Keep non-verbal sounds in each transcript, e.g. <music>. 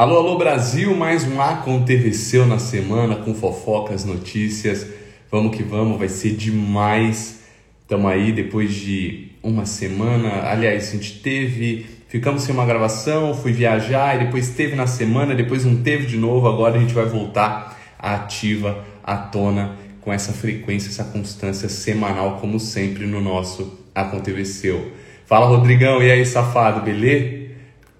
Alô, alô Brasil, mais um Aconteceu na semana com fofocas, notícias. Vamos que vamos, vai ser demais. Estamos aí depois de uma semana. Aliás, a gente teve, ficamos sem uma gravação, fui viajar e depois teve na semana, depois não teve de novo. Agora a gente vai voltar ativa, à tona, com essa frequência, essa constância semanal, como sempre no nosso Aconteceu. Fala Rodrigão, e aí safado, beleza?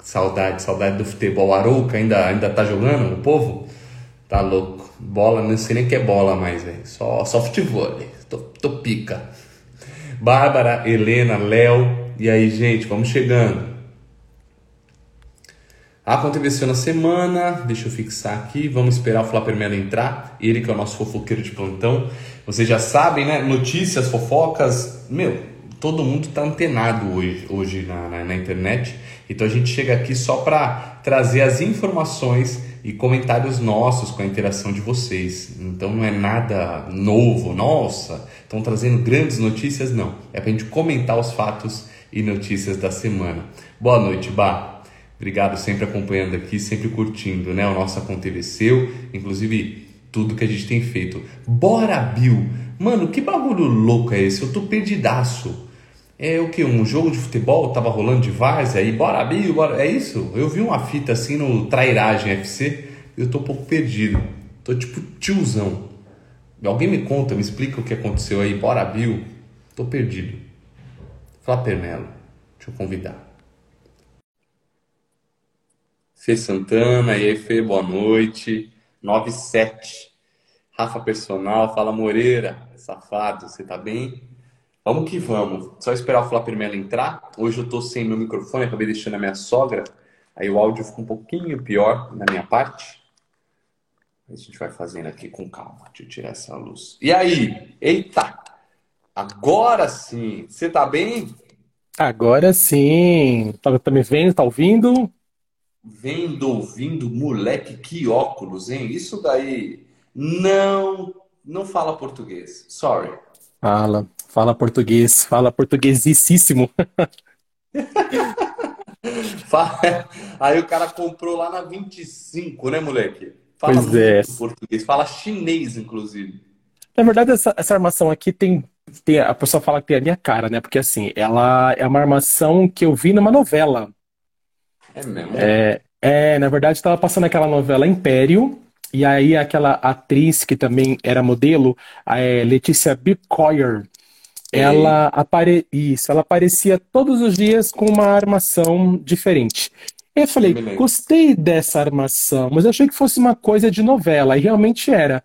Saudade, saudade do futebol. Arouca ainda, ainda tá jogando o povo? Tá louco. Bola, não sei nem que é bola mais, velho. Só, só futebol. Tô, tô pica. Bárbara, Helena, Léo. E aí, gente, vamos chegando. Aconteceu na semana, deixa eu fixar aqui, vamos esperar o Flapper Melo entrar, ele que é o nosso fofoqueiro de plantão. Vocês já sabem, né? Notícias, fofocas, meu, todo mundo tá antenado hoje, hoje na, na, na internet. Então a gente chega aqui só para trazer as informações e comentários nossos com a interação de vocês. Então não é nada novo, nossa, estão trazendo grandes notícias, não. É para a gente comentar os fatos e notícias da semana. Boa noite, Bah. Obrigado sempre acompanhando aqui, sempre curtindo, né? O nosso aconteceu, inclusive tudo que a gente tem feito. Bora, Bill! Mano, que bagulho louco é esse? Eu tô perdidaço. É o que? Um jogo de futebol tava rolando de várzea aí, bora, Bill, bora. É isso? Eu vi uma fita assim no Trairagem FC e eu tô um pouco perdido. Tô tipo tiozão. Alguém me conta, me explica o que aconteceu aí, bora, Bill. Tô perdido. Flapernelo, deixa eu convidar. Fê Santana, e aí, Fê, boa noite. 97. Rafa Personal, fala Moreira, safado, você tá bem? Vamos que vamos. Só esperar o Flapper Melo entrar. Hoje eu tô sem meu microfone, acabei deixando a minha sogra. Aí o áudio fica um pouquinho pior na minha parte. A gente vai fazendo aqui com calma. Deixa eu tirar essa luz. E aí? Eita! Agora sim! Você tá bem? Agora sim! Tá, tá me vendo? Tá ouvindo? Vendo, ouvindo, moleque, que óculos, hein? Isso daí não não fala português. Sorry. Fala, fala português, fala portuguesíssimo. <laughs> Aí o cara comprou lá na 25, né, moleque? Fala pois é. português, fala chinês, inclusive. Na verdade, essa, essa armação aqui tem, tem. A pessoa fala que tem a minha cara, né? Porque assim, ela é uma armação que eu vi numa novela. É mesmo? É, é na verdade, estava passando aquela novela Império. E aí aquela atriz que também era modelo, a é, Letícia Bicoyer, ela apare... Isso, ela aparecia todos os dias com uma armação diferente. Eu falei, gostei dessa armação, mas eu achei que fosse uma coisa de novela, e realmente era.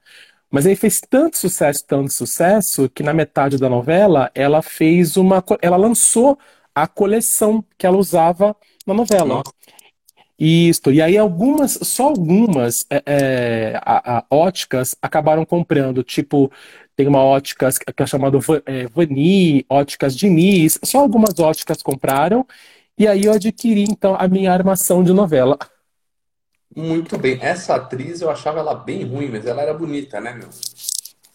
Mas aí fez tanto sucesso, tanto sucesso, que na metade da novela ela fez uma. Ela lançou a coleção que ela usava na novela. Nossa. Isso, e aí algumas, só algumas é, é, a, a, óticas acabaram comprando, tipo, tem uma ótica que é chamada é, Vani, óticas Diniz, só algumas óticas compraram, e aí eu adquiri então a minha armação de novela. Muito bem, essa atriz eu achava ela bem ruim, mas ela era bonita, né, meu?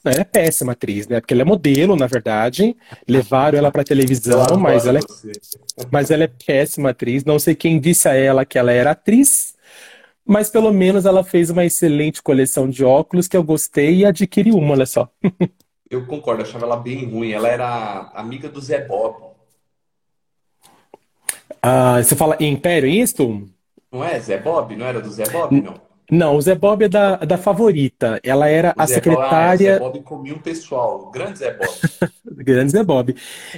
Ela é péssima atriz, né? Porque ela é modelo, na verdade. Levaram ela para televisão, mas ela, é... mas ela é péssima atriz. Não sei quem disse a ela que ela era atriz, mas pelo menos ela fez uma excelente coleção de óculos que eu gostei e adquiri uma, olha só. <laughs> Eu concordo, achava ela bem ruim. Ela era amiga do Zé Bob. Ah, você fala Império, é isso? Não é Zé Bob? Não era do Zé Bob, não? Não, o Zé Bob é da, da favorita. Ela era o a Zé secretária. Bob, ah, Zé Bob comia um pessoal. O grande Zé Bob. <laughs> grande Zé Bob.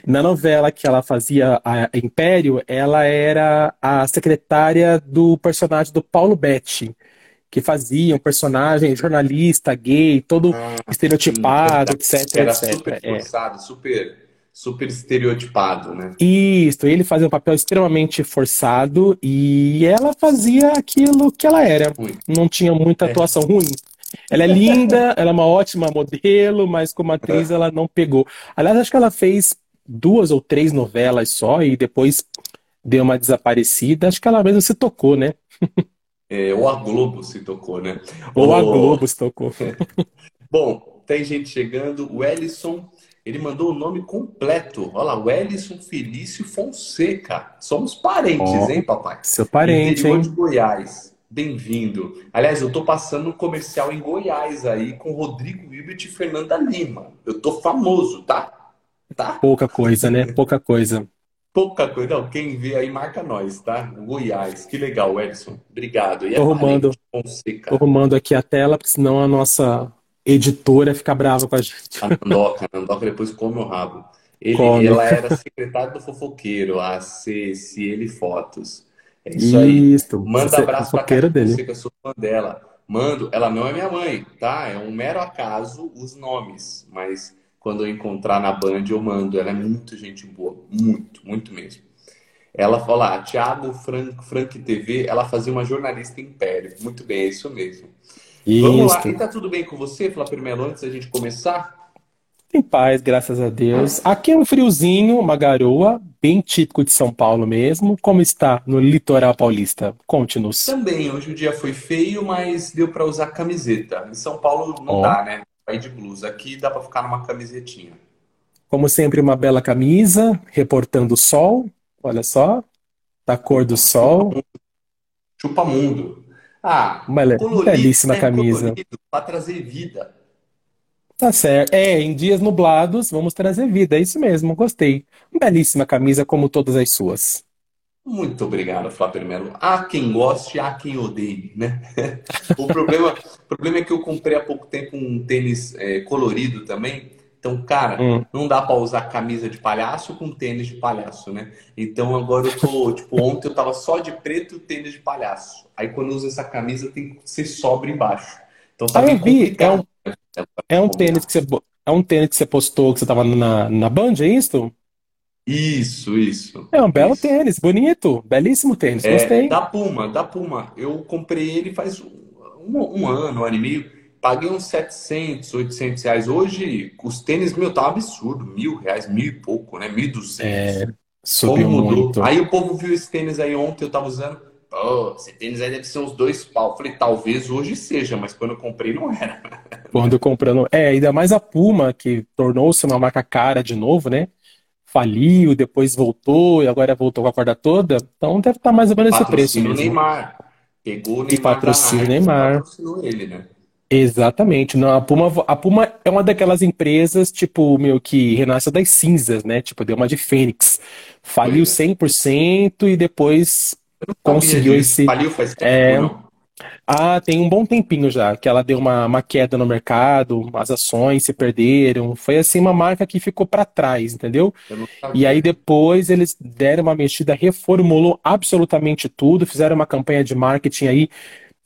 Na novela que ela fazia, a Império, ela era a secretária do personagem do Paulo Betti, que fazia um personagem jornalista, gay, todo ah, estereotipado, sim. etc. Era etc. super forçado, é. super super estereotipado, né? Isso, ele fazia um papel extremamente forçado e ela fazia aquilo que ela era. Ruim. Não tinha muita é. atuação é. ruim. Ela é linda, <laughs> ela é uma ótima modelo, mas como atriz ela não pegou. Aliás, acho que ela fez duas ou três novelas só e depois deu uma desaparecida. Acho que ela mesmo se tocou, né? É, ou a Globo se tocou, né? Ou, ou... a Globo se tocou. <laughs> Bom, tem gente chegando. O Ellison ele mandou o nome completo. Olha lá, Wellison Felício Fonseca. Somos parentes, oh, hein, papai? Seu parente, Interior hein? de Goiás. bem-vindo. Aliás, eu tô passando um comercial em Goiás aí com Rodrigo Hilbert e Fernanda Lima. Eu tô famoso, tá? Tá? Pouca coisa, né? Pouca coisa. Pouca coisa. Não, quem vê aí marca nós, tá? Goiás. Que legal, Edson. Obrigado. E é Tô arrumando, Fonseca. tô arrumando aqui a tela, porque senão a nossa editora fica brava com a gente. A Nandoca, a Nandoca depois come o rabo. Ele, Come. ela era secretária do fofoqueiro, a C, Ciele Fotos. É isso aí. Isso, Manda você abraço pra Cátia dele. Fonseca, eu sou fã dela. Mando, ela não é minha mãe, tá? É um mero acaso os nomes, mas quando eu encontrar na Band eu mando. Ela é muito gente boa, muito, muito mesmo. Ela fala, ah, Thiago Frank, Frank TV, ela fazia uma jornalista império. Muito bem, é isso mesmo. Vamos lá, e tá tudo bem com você, Flávio Melo, antes da gente começar? Em paz, graças a Deus. Aqui é um friozinho, uma garoa, bem típico de São Paulo mesmo. Como está no litoral paulista? Conte-nos. Também, hoje o dia foi feio, mas deu pra usar camiseta. Em São Paulo não Ó, dá, né? Vai de blusa. Aqui dá pra ficar numa camisetinha. como sempre, uma bela camisa, reportando o sol. Olha só, da cor do sol. chupa mundo. Ah, colorido, belíssima camisa. Pra trazer vida. Tá certo. É, em dias nublados, vamos trazer vida. É isso mesmo, gostei. Belíssima camisa, como todas as suas. Muito obrigado, Flávio Melo. Há quem goste, há quem odeie, né? <laughs> O problema, o problema é que eu comprei há pouco tempo um tênis é, colorido também. Então, cara, Hum. não dá pra usar camisa de palhaço com tênis de palhaço, né? Então agora eu tô, tipo, ontem eu tava só de preto e tênis de palhaço. Aí quando eu uso essa camisa tem que ser sóbrio embaixo. Então tá bem eu vi. É um, é um tênis que você, é um tênis que você postou, que você tava na, na Band, é isso? Isso, isso, É um belo isso. tênis, bonito. Belíssimo tênis, É, gostei. da Puma, da Puma. Eu comprei ele faz um, um ano, um ano e meio. Paguei uns 700, 800 reais. Hoje, os tênis, meu, tá um absurdo. Mil reais, mil e pouco, né? Mil e duzentos. É, Como subiu mudou. muito. Aí o povo viu esse tênis aí ontem, eu tava usando. Pô, esse tênis aí deve ser uns dois pau. Falei, talvez hoje seja, mas quando eu comprei não era. <laughs> Quando comprando. É, ainda mais a Puma, que tornou-se uma marca cara de novo, né? Faliu, depois voltou e agora voltou com a corda toda. Então deve estar mais ou menos esse preço mesmo. Neymar. Pegou o Neymar patrocina o e Neymar. patrocinou ele, né? Exatamente. Não, a Puma, a Puma é uma daquelas empresas, tipo, meu, que renasce das cinzas, né? Tipo, deu uma de Fênix. Faliu Pois é. 100% e depois conseguiu esse. Faliu faz tempo, É, não? ah, tem um bom tempinho já, que ela deu uma, uma queda no mercado, as ações se perderam. Foi assim uma marca que ficou para trás, entendeu? E aí depois eles deram uma mexida, reformulou absolutamente tudo, fizeram uma campanha de marketing aí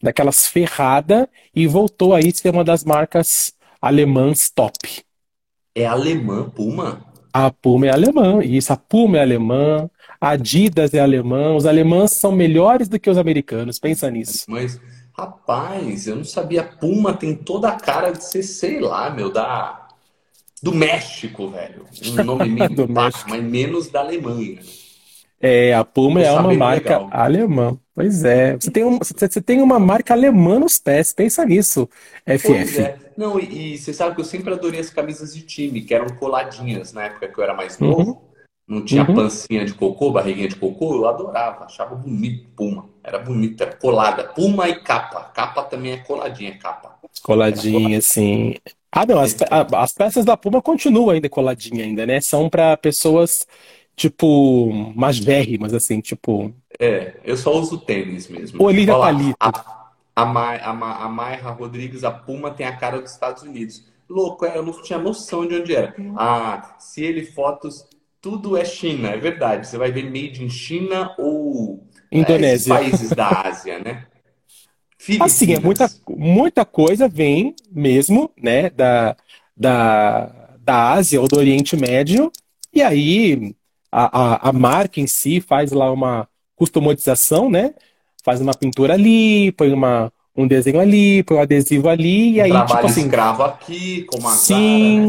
daquelas ferrada e voltou aí a ser uma das marcas alemãs top. É alemã, Puma? A Puma é alemã, isso, a Puma é alemã, a Adidas é alemã, os alemães são melhores do que os americanos, pensa nisso. Mas, rapaz, eu não sabia. Puma tem toda a cara de ser, sei lá, meu, da... do México, velho. Um nome <laughs> meio Do México. mas menos da Alemanha. É, a Puma Tô é uma marca legal. alemã. Pois é, você tem um, você tem uma marca alemã nos pés, pensa nisso, Pois FF. é. Não, e, e você sabe que eu sempre adorei as camisas de time, que eram coladinhas na época que eu era mais Uhum, novo. Não tinha uhum. pancinha de cocô, barriguinha de cocô, eu adorava, achava bonito Puma. Era bonito, era colada. Puma e capa. Capa também é coladinha, capa. Era Coladinha, coladinha. assim. Ah, não, as, a- as peças da Puma continuam ainda coladinha ainda, né? São para pessoas, tipo, magérrimas, assim, tipo, É, eu só uso tênis mesmo. Olivia Olha Palito. a, a, Mai- a, Ma- a Mayra Rodrigues, a Puma tem a cara dos Estados Unidos. Louco, é, eu não tinha noção de onde era. Ah, se ele fotos, tudo é China, é verdade. Você vai ver made in China ou é, Indonésia. países da Ásia, né? Assim, é muita, Filipinas. muita coisa vem mesmo, né, da, da, da Ásia ou do Oriente Médio, e aí a, a, a marca em si faz lá uma customização, né? Faz uma pintura ali, põe uma, um desenho ali, põe um adesivo ali, e aí, tipo trabalho assim, escravo aqui, como a Zara, sim, né?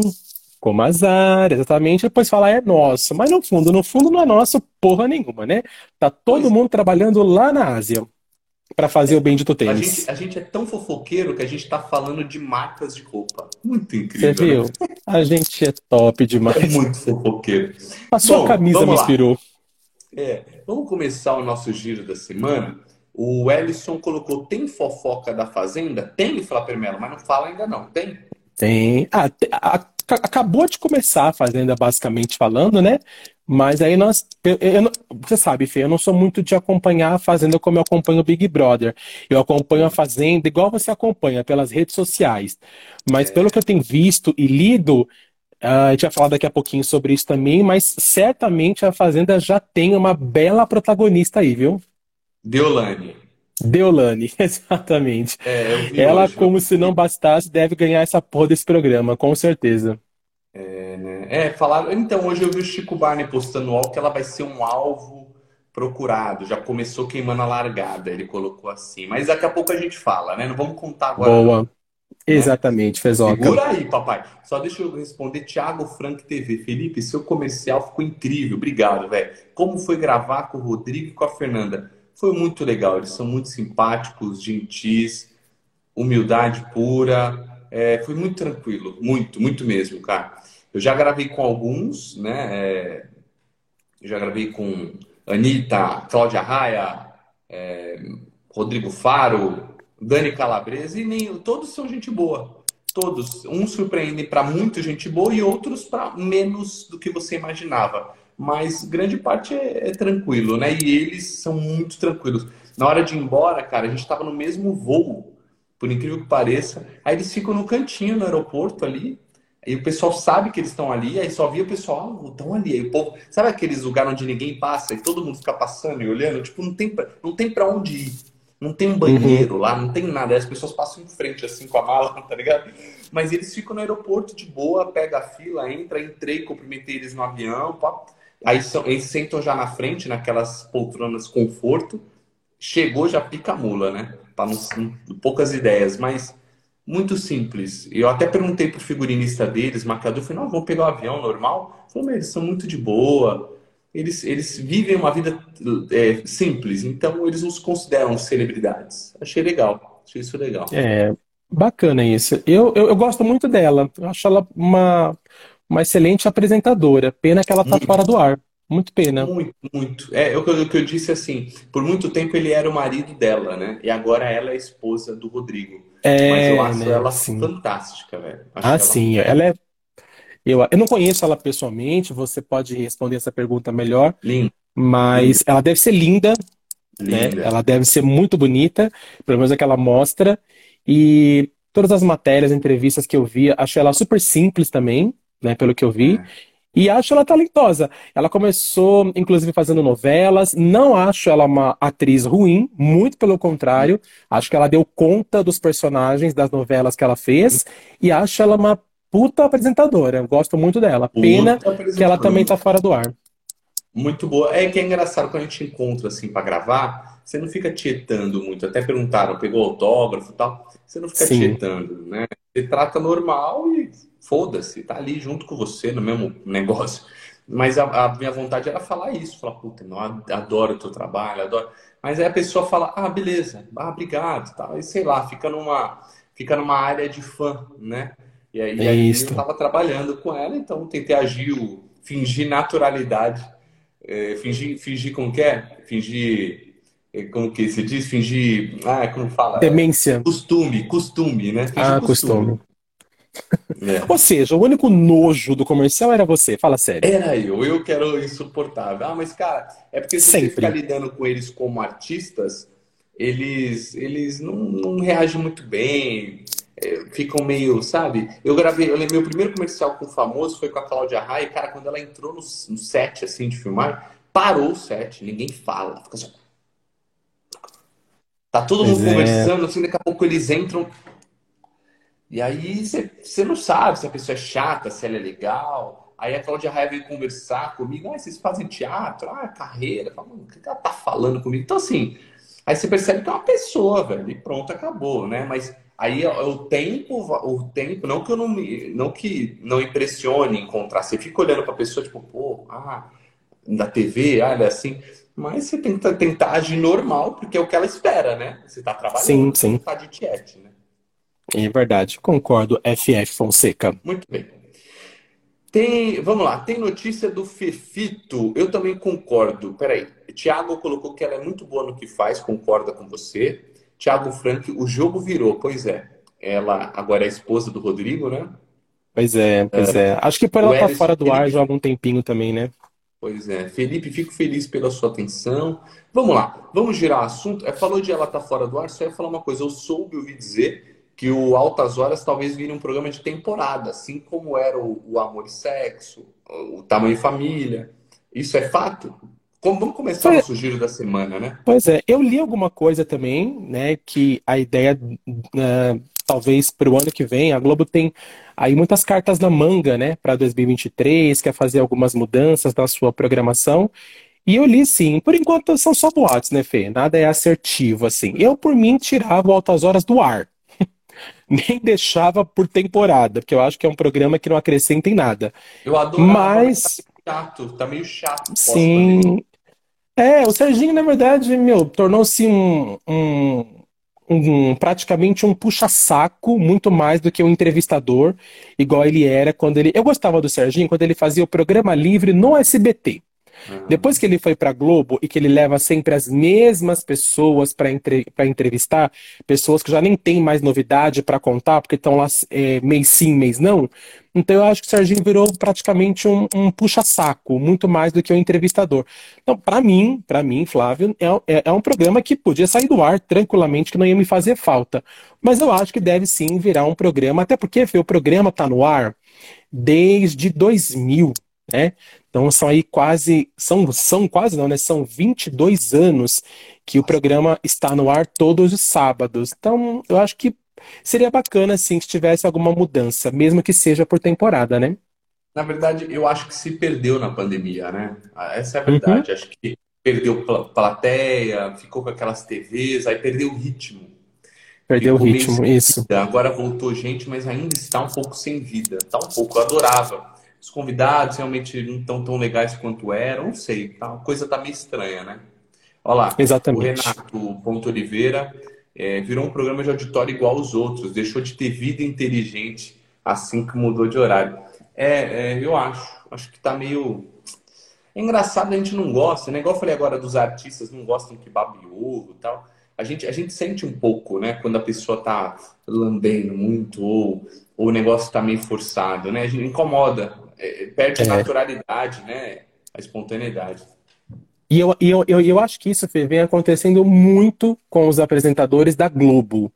como azar, exatamente, depois fala é nosso, mas no fundo, no fundo não é nosso porra nenhuma, né? Tá todo Pois mundo trabalhando lá na Ásia para fazer o bendito a tênis. gente, a gente é tão fofoqueiro que a gente tá falando de marcas de roupa. Muito Você incrível, né? viu? A gente é top É demais. muito fofoqueiro. A sua Bom, camisa me vamos lá. É, vamos começar o nosso giro da semana. O Ellison colocou: tem fofoca da Fazenda? Tem, Flapper Mello, mas não fala ainda não. Tem? Tem. Ah, acabou de começar a Fazenda, basicamente falando, né? Mas aí nós. Eu, eu, você sabe, Fê, eu não sou muito de acompanhar a Fazenda como eu acompanho o Big Brother. Eu acompanho a Fazenda igual você acompanha, pelas redes sociais. Mas é. pelo que eu tenho visto e lido, Uh, a gente vai falar daqui a pouquinho sobre isso também, mas certamente a Fazenda já tem uma bela protagonista aí, viu? Deolane. Deolane, <laughs> exatamente. É, Ela, hoje, como se não bastasse, deve ganhar essa porra desse programa, com certeza. É, né? É, falaram. Então, hoje eu vi o Chico Barney postando algo que ela vai ser um alvo procurado. Já começou queimando a largada, ele colocou assim. Mas daqui a pouco a gente fala, né? Não vamos contar agora. Boa. Né? Exatamente, Fezoca. Segura aí, papai. Só deixa eu responder. Thiago Frank TV. Felipe, seu comercial ficou incrível. Obrigado, velho. Como foi gravar com o Rodrigo e com a Fernanda? Foi muito legal, eles são muito simpáticos, gentis, humildade pura. É, foi muito tranquilo, muito, muito mesmo, cara. Eu já gravei com alguns, né? É, já gravei com Anitta, Cláudia Raia, é, Rodrigo Faro, Dani Calabresa, e nem, todos são gente boa. Todos. Uns surpreendem para muito gente boa e outros para menos do que você imaginava mas grande parte é, é, tranquilo, né? E eles são muito tranquilos. Na hora de ir embora, cara, a gente estava no mesmo voo, por incrível que pareça. Aí eles ficam no cantinho no aeroporto ali, e o pessoal sabe que eles estão ali, aí só via o pessoal, ah, estão ali. Aí o povo, sabe aqueles lugares onde ninguém passa e todo mundo fica passando e olhando? Tipo, não tem, não tem pra onde ir. Não tem um banheiro uhum. lá, não tem nada. As pessoas passam em frente assim com a mala, <laughs> tá ligado? Mas eles ficam no aeroporto de boa, pega a fila, entra, entrei, cumprimentei eles no avião, pá. Aí são, eles sentam já na frente, naquelas poltronas conforto. Chegou, já pica a mula, né? Para não, poucas ideias, mas muito simples. Eu até perguntei pro figurinista deles, marcador, falei, não, vamos pegar o um avião normal. Falei, eles são muito de boa. Eles, eles vivem uma vida é, simples, então eles nos consideram celebridades. Achei legal, achei isso legal. É, bacana isso. Eu, eu, eu gosto muito dela. Eu acho ela uma, uma excelente apresentadora. Pena que ela tá muito. fora do ar. Muito pena. Muito, muito. É, o que eu disse assim, por muito tempo ele era o marido dela, né? E agora ela é a esposa do Rodrigo. É, Mas eu acho né, ela sim. fantástica, velho. Acho ah, ela... sim. Ela é. Eu, eu não conheço ela pessoalmente, você pode responder essa pergunta melhor. Linda. Mas linda. ela deve ser linda, né? linda, né? Ela deve ser muito bonita, pelo menos é que ela mostra. E todas as matérias, entrevistas que eu vi, acho ela super simples também né, pelo que eu vi. É. E acho ela talentosa. Ela começou, inclusive, fazendo novelas. Não acho ela uma atriz ruim, muito pelo contrário. Acho que ela deu conta dos personagens das novelas que ela fez. E acho ela uma puta apresentadora. Gosto muito dela. Pena que ela também tá fora do ar. Muito boa. É que é engraçado quando a gente encontra assim para gravar, você não fica tietando muito. Até perguntaram, pegou autógrafo e tal. Você não fica Sim. tietando, né? Você trata normal e foda-se, tá ali junto com você no mesmo negócio. Mas a, a, minha vontade era falar isso, falar, puta, não, adoro o teu trabalho, adoro. Mas aí a pessoa fala, ah, beleza, ah, obrigado, tal. E sei lá, fica numa, fica numa área de fã, né? E aí, é aí eu tava trabalhando com ela, então tentei agir, fingir naturalidade, é, fingir, fingir como que é? Fingir, é, como que se diz? Fingir, ah, como fala? Demência. Costume, costume, né? Fingir ah, costume. costume. É. <laughs> Ou seja, o único nojo do comercial era você, fala sério. Era eu, eu que era insuportável. Ah, mas cara, é porque se Sempre. você ficar lidando com eles como artistas, eles, eles não, não reagem muito bem, é, ficam meio, sabe? Eu gravei, eu lembro, meu primeiro comercial com o famoso foi com a Cláudia Raia, cara, quando ela entrou no, no set, assim, de filmar, parou o set, ninguém fala, fica só... Tá todo mundo é. conversando, assim, daqui a pouco eles entram, e aí você não sabe se a pessoa é chata, se ela é legal. Aí a Cláudia Raia veio conversar comigo. Ah, vocês fazem teatro? Ah, carreira. Falo, o que ela tá falando comigo? Então, assim, aí você percebe que é uma pessoa, velho. E pronto, acabou, né? Mas aí o tempo, o tempo, não que eu não me, não que não impressione encontrar. Você fica olhando pra pessoa, tipo, pô, ah, da TV, ah, ela é assim. Mas você tenta tentar agir normal, porque é o que ela espera, né? Você tá trabalhando, sim, sim. você tá de tiete, né? É verdade, concordo, FF Fonseca. Muito bem. Tem, vamos lá, tem notícia do Fefito. Eu também concordo. Peraí, Thiago colocou que ela é muito boa no que faz, concorda com você. Thiago Frank, o jogo virou, pois é. Ela agora é esposa do Rodrigo, né? Pois é, pois é. é. Acho que por ela estar tá fora do ar já há algum tempinho também, né? Pois é. Felipe, fico feliz pela sua atenção. Vamos lá, vamos girar assunto. É, falou de ela estar tá fora do ar, só ia falar uma coisa. Eu soube ouvir dizer que o Altas Horas talvez vire um programa de temporada, assim como era o, o Amor e Sexo, o Tamanho e Família. Isso é fato? Como, vamos começar o giro da semana, né? Pois é, eu li alguma coisa também, né, que a ideia, uh, talvez para o ano que vem, a Globo tem aí muitas cartas na manga, né, para 2023, quer fazer algumas mudanças na sua programação. E eu li sim, por enquanto são só boatos, né, Fê? Nada é assertivo, assim. Eu, por mim, tirava Altas Horas do ar <laughs> nem deixava por temporada, porque eu acho que é um programa que não acrescenta em nada. Eu adoro. Mas chato, tá meio chato. Sim. É, o Serginho, na verdade, meu, tornou-se um, um, um, praticamente um puxa-saco, muito mais do que um entrevistador, igual ele era quando ele. Eu gostava do Serginho quando ele fazia o programa livre no SBT. Depois que ele foi para Globo e que ele leva sempre as mesmas pessoas para entre, entrevistar, pessoas que já nem tem mais novidade para contar, porque estão lá é, mês sim, mês não. Então eu acho que o Serginho virou praticamente um, um puxa-saco, muito mais do que um entrevistador. Então, para mim, para mim, Flávio, é, é, é um programa que podia sair do ar tranquilamente, que não ia me fazer falta. Mas eu acho que deve sim virar um programa, até porque Fê, o programa está no ar desde 2000 né? Então são aí quase, são, são quase não, né? São 22 anos que o programa está no ar todos os sábados. Então eu acho que seria bacana, assim, que tivesse alguma mudança, mesmo que seja por temporada, né? Na verdade, eu acho que se perdeu na pandemia, né? Essa é a verdade. Uhum. Acho que perdeu plateia, ficou com aquelas TVs, aí perdeu o ritmo. Perdeu o ritmo, isso. Agora voltou gente, mas ainda está um pouco sem vida. Está um pouco, eu adorava os convidados realmente não estão tão legais quanto eram, não sei, tá, a coisa tá meio estranha, né? Olha lá, Exatamente. o Renato Ponto Oliveira é, virou um programa de auditório igual aos outros, deixou de ter vida inteligente assim que mudou de horário. É, é eu acho, acho que tá meio. É engraçado, a gente não gosta, né? Igual eu falei agora dos artistas, não gostam que babe ovo e tal. A gente, a gente sente um pouco, né? Quando a pessoa tá lambendo muito ou, ou o negócio tá meio forçado, né? A gente incomoda é, perde é. naturalidade, né? A espontaneidade. E eu, eu, eu, eu acho que isso vem acontecendo muito com os apresentadores da Globo.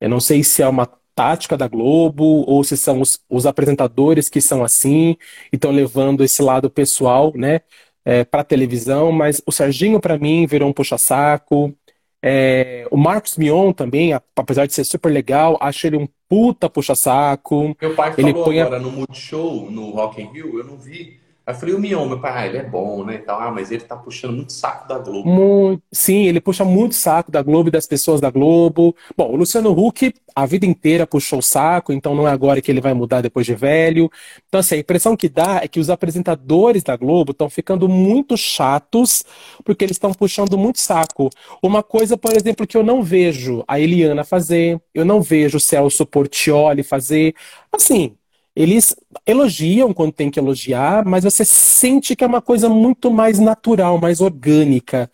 Eu não sei se é uma tática da Globo ou se são os, os apresentadores que são assim e estão levando esse lado pessoal, né, é, para televisão. Mas o Serginho para mim virou um puxa-saco. É, o Marcos Mion também, apesar de ser super legal, acho ele um puta puxa-saco. Meu pai ele falou põe agora no Multishow, no Rock in Rio, eu não vi. Aí eu falei, o Mion, meu pai, ah, ele é bom, né? Então, ah, mas ele tá puxando muito saco da Globo. Muito, sim, ele puxa muito saco da Globo e das pessoas da Globo. Bom, o Luciano Huck a vida inteira puxou o saco, então não é agora que ele vai mudar depois de velho. Então, assim, a impressão que dá é que os apresentadores da Globo estão ficando muito chatos porque eles estão puxando muito saco. Uma coisa, por exemplo, que eu não vejo a Eliana fazer, eu não vejo o Celso Portioli fazer. Assim, eles elogiam quando tem que elogiar, mas você sente que é uma coisa muito mais natural, mais orgânica.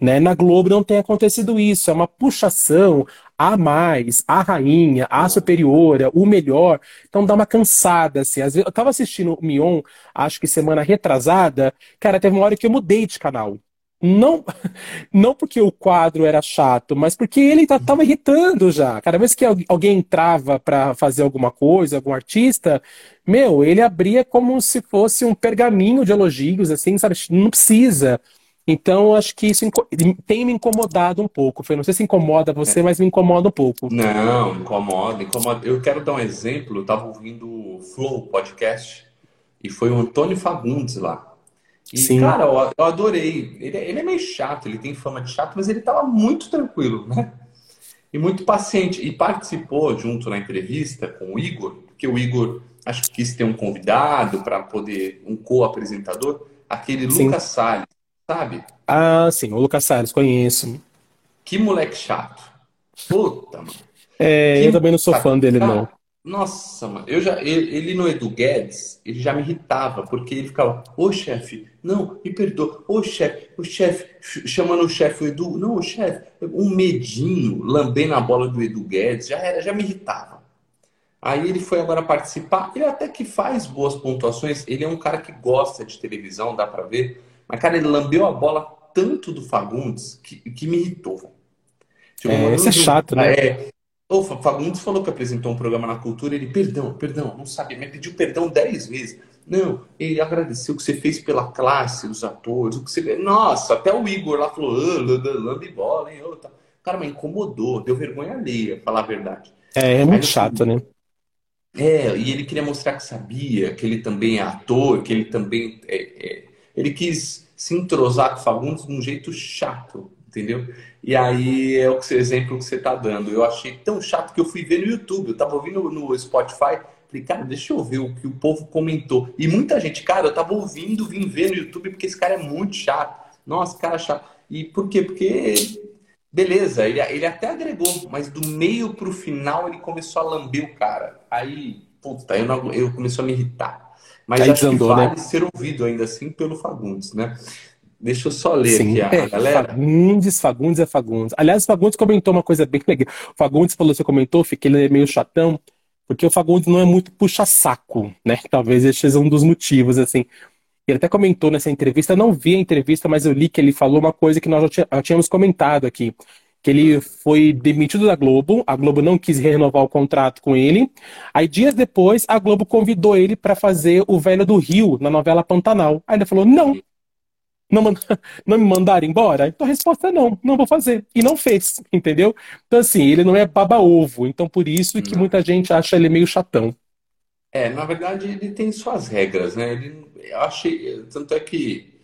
Né? Na Globo não tem acontecido isso, é uma puxação a mais, a rainha, a superiora, o melhor. Então dá uma cansada, assim. Às vezes, eu tava assistindo o Mion, acho que semana retrasada, cara, teve uma hora que eu mudei de canal. Não, <laughs> não porque o quadro era chato, mas porque ele tava irritando já. Cada vez que alguém entrava para fazer alguma coisa, algum artista, meu, ele abria como se fosse um pergaminho de elogios, assim, sabe? Não precisa. Então, acho que isso tem me incomodado um pouco. Não sei se incomoda você, é. mas me incomoda um pouco. Não, incomoda, incomoda. Eu quero dar um exemplo. Eu estava ouvindo o Flow Podcast e foi o Antônio Fagundes lá. E, Sim. cara, eu, eu adorei. Ele, ele, é meio chato, ele tem fama de chato, mas ele estava muito tranquilo, né? E muito paciente. E participou junto na entrevista com o Igor, porque o Igor acho que quis ter um convidado para poder, um co-apresentador, aquele Sim. Lucas Salles, sabe? Ah, sim, o Lucas Salles, conheço. Que moleque chato. Puta, mano. É, que eu também não sou fã dele, não. Nossa, mano, eu já, ele, ele no Edu Guedes, ele já me irritava, porque ele ficava, ô chefe, não, me perdoa, ô chefe, o chefe, ch- chamando o chefe o Edu, não, o chefe, um medinho, lambendo a bola do Edu Guedes, já era, já me irritava. Aí ele foi agora participar, ele até que faz boas pontuações, ele é um cara que gosta de televisão, dá pra ver, mas cara, ele lambeu a bola tanto do Fagundes que, que me irritou. uma É, esse é chato, né? é, o Fa- Fagundes falou que apresentou um programa na cultura, ele, perdão, perdão, não sabia, me pediu perdão dez vezes. Não, ele agradeceu o que você fez pela classe dos atores, o que você. Nossa, até o Igor lá falou, ah, lambe bola, hein? tá. Cara, mas incomodou, deu vergonha alheia, falar a verdade. É, é muito no chato, né? é, e ele queria mostrar que sabia, que ele também é ator, que ele também é, é- ele quis se entrosar com o Fagundes de um jeito chato, entendeu? E aí é o que exemplo que você tá dando. Eu achei tão chato que eu fui ver no YouTube. Eu tava ouvindo no Spotify, falei, cara, deixa eu ver o que o povo comentou. E muita gente, cara, eu tava ouvindo, vim ver no YouTube porque esse cara é muito chato. Nossa, cara chato. E por quê? Porque Beleza, ele, ele até agregou, mas do meio pro final ele começou a lamber o cara. Aí, puta, eu, não, eu começou a me irritar. Mas Aí acho que desandou, né? vale ser ouvido ainda assim pelo Fagundes, né? Deixa eu só ler Sim, aqui a, é, galera. Fagundes, Fagundes é Fagundes. Aliás, o Fagundes comentou uma coisa bem legal. O Fagundes falou, você comentou, que ele é meio chatão, porque o Fagundes não é muito puxa-saco, né? Talvez esse seja um dos motivos, assim. Ele até comentou nessa entrevista, eu não vi a entrevista, mas eu li que ele falou uma coisa que nós já tínhamos comentado aqui, que ele foi demitido da Globo, a Globo não quis renovar o contrato com ele. Aí dias depois, a Globo convidou ele para fazer o Velho do Rio na novela Pantanal. Aí ele falou: "Não, não, <laughs> não me mandaram embora? Então a resposta é não, não vou fazer. E não fez, entendeu? Então, assim, ele não é baba-ovo. Então, por isso que Não. muita gente acha ele meio chatão. É, na verdade ele tem suas regras, né? Ele, eu achei, tanto é que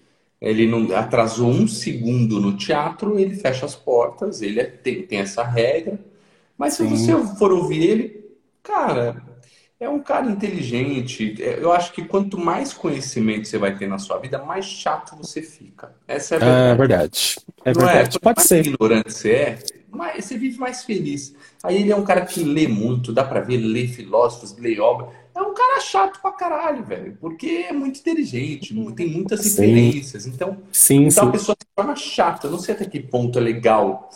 ele não atrasou um segundo no teatro, ele fecha as portas, ele é- tem, tem essa regra. Mas se você for ouvir ele, cara, é um cara inteligente. É, Eu acho que quanto mais conhecimento você vai ter na sua vida, mais chato você fica. Essa é a é verdade. verdade. É Não é? verdade. Quanto Pode ser. ignorante você é, mais, você vive mais feliz. Aí ele é um cara que lê muito, dá pra ver, lê filósofos, lê obra. É um cara chato pra caralho, velho, porque é muito inteligente, tem muitas referências. Então, sim, então a sim. pessoa se torna chata. Eu não sei até que ponto é legal.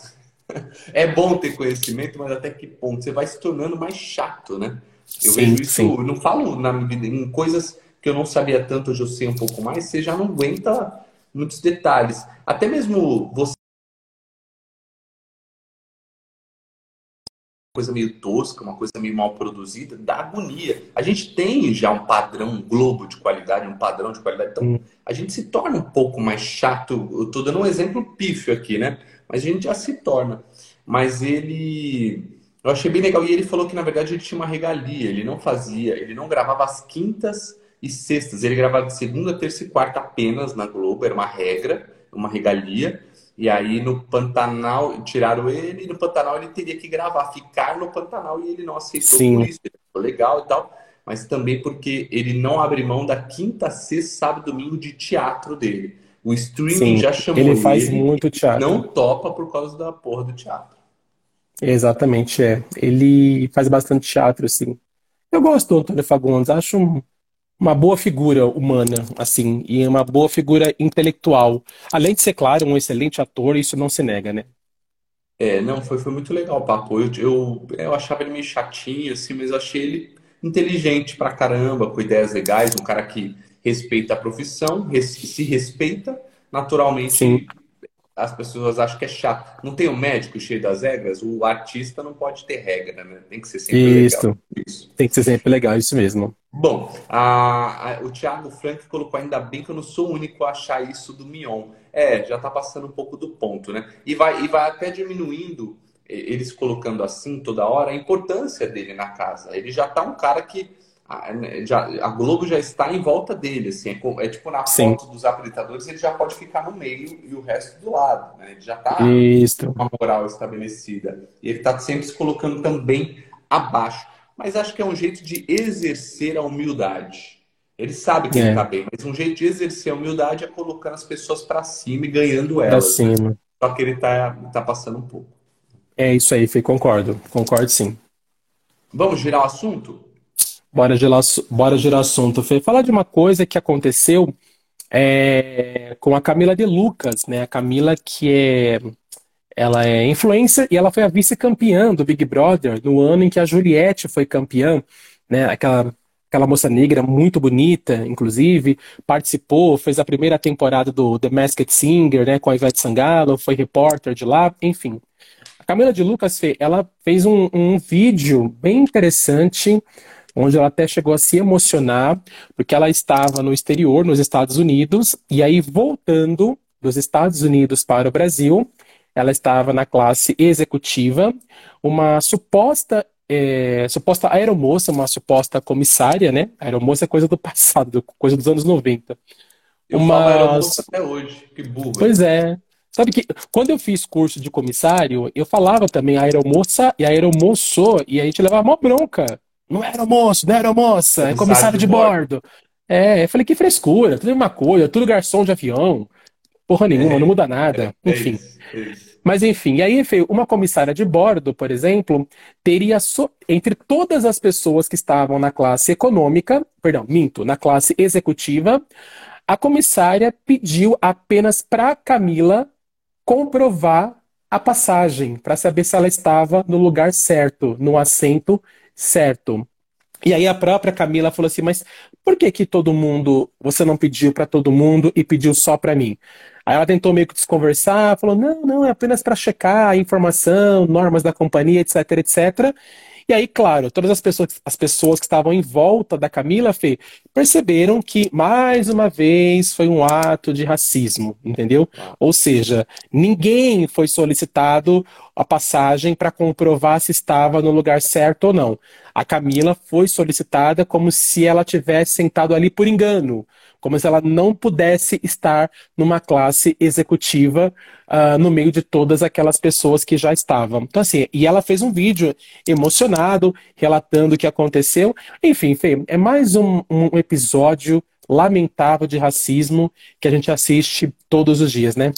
<laughs> É bom ter conhecimento, mas até que ponto você vai se tornando mais chato, né? Eu vejo Sim, isso, sim. eu não falo na medida, em coisas que eu não sabia tanto, hoje eu sei um pouco mais, você já não aguenta muitos detalhes. Até mesmo você, coisa meio tosca, uma coisa meio mal produzida, dá agonia. A gente tem já um padrão, um globo de qualidade, um padrão de qualidade, então Hum, a gente se torna um pouco mais chato. Eu tô dando um exemplo pífio aqui, né? Mas a gente já se torna. Mas ele. Eu achei bem legal. E ele falou que, na verdade, ele tinha uma regalia. Ele não fazia, ele não gravava às quintas e sextas. Ele gravava de segunda, terça e quarta apenas na Globo. Era uma regra, uma regalia. E aí no Pantanal, tiraram ele, e no Pantanal ele teria que gravar, ficar no Pantanal, e ele não aceitou por sim, isso. Ele falou legal e tal, mas também porque ele não abre mão da quinta, sexta, sábado e domingo de teatro dele. O streaming sim. já Ele chamou faz ele muito e não teatro. topa por causa da porra do teatro. Exatamente, é. Ele faz bastante teatro, sim. Eu gosto do Antônio Fagundes, acho um- uma boa figura humana, assim, e uma boa figura intelectual. Além de ser, claro, um excelente ator, isso não se nega, né? É, não, foi, foi muito legal o papo. Eu, eu, eu achava ele meio chatinho, assim, mas eu achei ele inteligente pra caramba, com ideias legais, um cara que respeita a profissão, res- se respeita, Sim, naturalmente as pessoas acham que é chato. Não tem um médico cheio das regras? O artista não pode ter regra, né? Tem que ser sempre legal. isso. Isso. Tem que ser sempre legal, isso mesmo. Bom, a- a- o Thiago Frank colocou ainda bem que eu não sou o único a achar isso do Mion. É, já tá passando um pouco do ponto, né? E vai, e vai até diminuindo, eles colocando assim toda hora, a importância dele na casa. Ele já tá um cara que a, né, já, a Globo já está em volta dele, assim, é, é tipo na Sim, foto dos apresentadores, ele já pode ficar no meio e o resto do lado, né? Ele já tá isso. uma moral estabelecida. E ele está sempre se colocando também abaixo. Mas acho que é um jeito de exercer a humildade. Ele sabe que ele está É, bem, mas um jeito de exercer a humildade é colocando as pessoas para cima e ganhando elas, né? cima. Só que ele está tá passando um pouco. É isso aí, Fê, concordo. Concordo sim. Vamos girar o assunto? Bora girar, bora girar assunto, Fê. Falar de uma coisa que aconteceu é, com a Camila de Lucas, né? A Camila que é ela é influencer e ela foi a vice-campeã do Big Brother no ano em que a Juliette foi campeã, né? Aquela aquela moça negra muito bonita, inclusive, participou, fez a primeira temporada do The Masked Singer, né, com a Ivete Sangalo, foi repórter de lá, enfim. A Camila de Lucas, ela fez um, um vídeo bem interessante, onde ela até chegou a se emocionar, porque ela estava no exterior, nos Estados Unidos, e aí voltando dos Estados Unidos para o Brasil, ela estava na classe executiva, uma suposta é, suposta aeromoça, uma suposta comissária, né? Aeromoça é coisa do <laughs> passado, coisa dos anos 90. Eu uma... falo aeromoça até hoje, que burro. Pois é. Sabe que quando eu fiz curso de comissário, eu falava também aeromoça e aeromoço, e a gente levava uma bronca. Não é aeromoço, não é aeromoça, é comissário de, de bordo. bordo. É, eu falei que frescura, tudo é uma coisa, tudo garçom de avião. Porra nenhuma, é, não muda nada. É, é Enfim. Isso, é isso. Mas enfim, aí uma comissária de bordo, por exemplo, teria so... entre todas as pessoas que estavam na classe econômica, perdão, minto, na classe executiva, a comissária pediu apenas para Camila comprovar a passagem, para saber se ela estava no lugar certo, no assento certo. E aí a própria Camila falou assim: "Mas por que que todo mundo, você não pediu para todo mundo e pediu só para mim?" Aí ela tentou meio que desconversar, falou: não, não, é apenas para checar a informação, normas da companhia, etc, etc. E aí, claro, todas as pessoas, as pessoas que estavam em volta da Camila Fê perceberam que, mais uma vez, foi um ato de racismo, entendeu? Ou seja, ninguém foi solicitado a passagem para comprovar se estava no lugar certo ou não. A Camila foi solicitada como se ela tivesse sentado ali por engano como se ela não pudesse estar numa classe executiva uh, no meio de todas aquelas pessoas que já estavam. Então, assim, e ela fez um vídeo emocionado, relatando o que aconteceu. Enfim, Fê, é mais um, um episódio lamentável de racismo que a gente assiste todos os dias, né?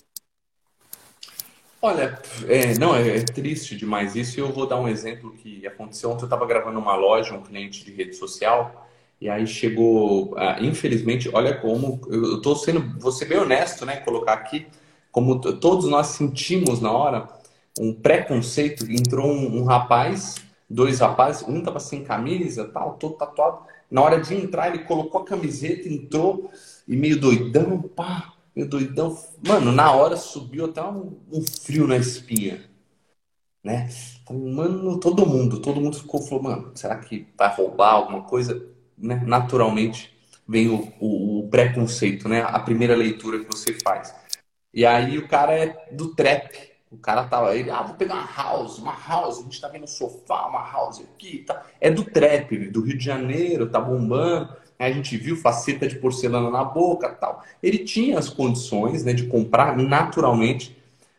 Olha, é, não, é, é, triste demais isso. E eu vou dar um exemplo que aconteceu ontem. Eu estava gravando uma loja, um cliente de rede social, e aí chegou, ah, infelizmente, olha como eu estou sendo, vou ser bem honesto, né? Colocar aqui, como todos nós sentimos na hora um preconceito. Entrou um, um rapaz, dois rapazes, um tava sem camisa, tal, todo tatuado. Na hora de entrar, ele colocou a camiseta, entrou e meio doidão, pá, meio doidão. Mano, na hora subiu até um, um frio na espinha, né? Mano, todo mundo, todo mundo ficou falou, mano, será que vai roubar alguma coisa? né, naturalmente vem o, o, o, preconceito, né? A primeira leitura que você faz. E aí o cara é do trap. O cara tava, ele, ah, vou pegar uma house, uma house, a gente tá vendo um sofá, uma house aqui, tá? É do trap, do Rio de Janeiro, tá bombando. A gente viu faceta de porcelana na boca, tal. Ele tinha as condições, né, de comprar naturalmente,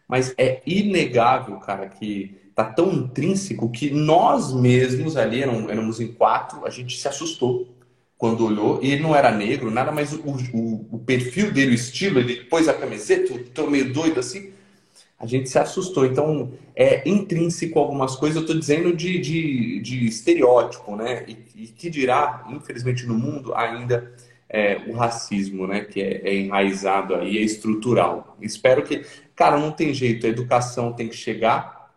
mas é inegável, cara, que tá tão intrínseco que nós mesmos ali, éramos em quatro, a gente se assustou quando olhou. E ele não era negro, nada, mas o, o, o perfil dele, o estilo, ele pôs a camiseta, tô meio doido assim. A gente se assustou. Então, é intrínseco algumas coisas, eu estou dizendo de, de, de, estereótipo, né? E, e, que dirá, infelizmente, no mundo ainda é, o racismo, né? Que é, é enraizado aí, é estrutural. Espero que. Cara, não tem jeito, a educação tem que chegar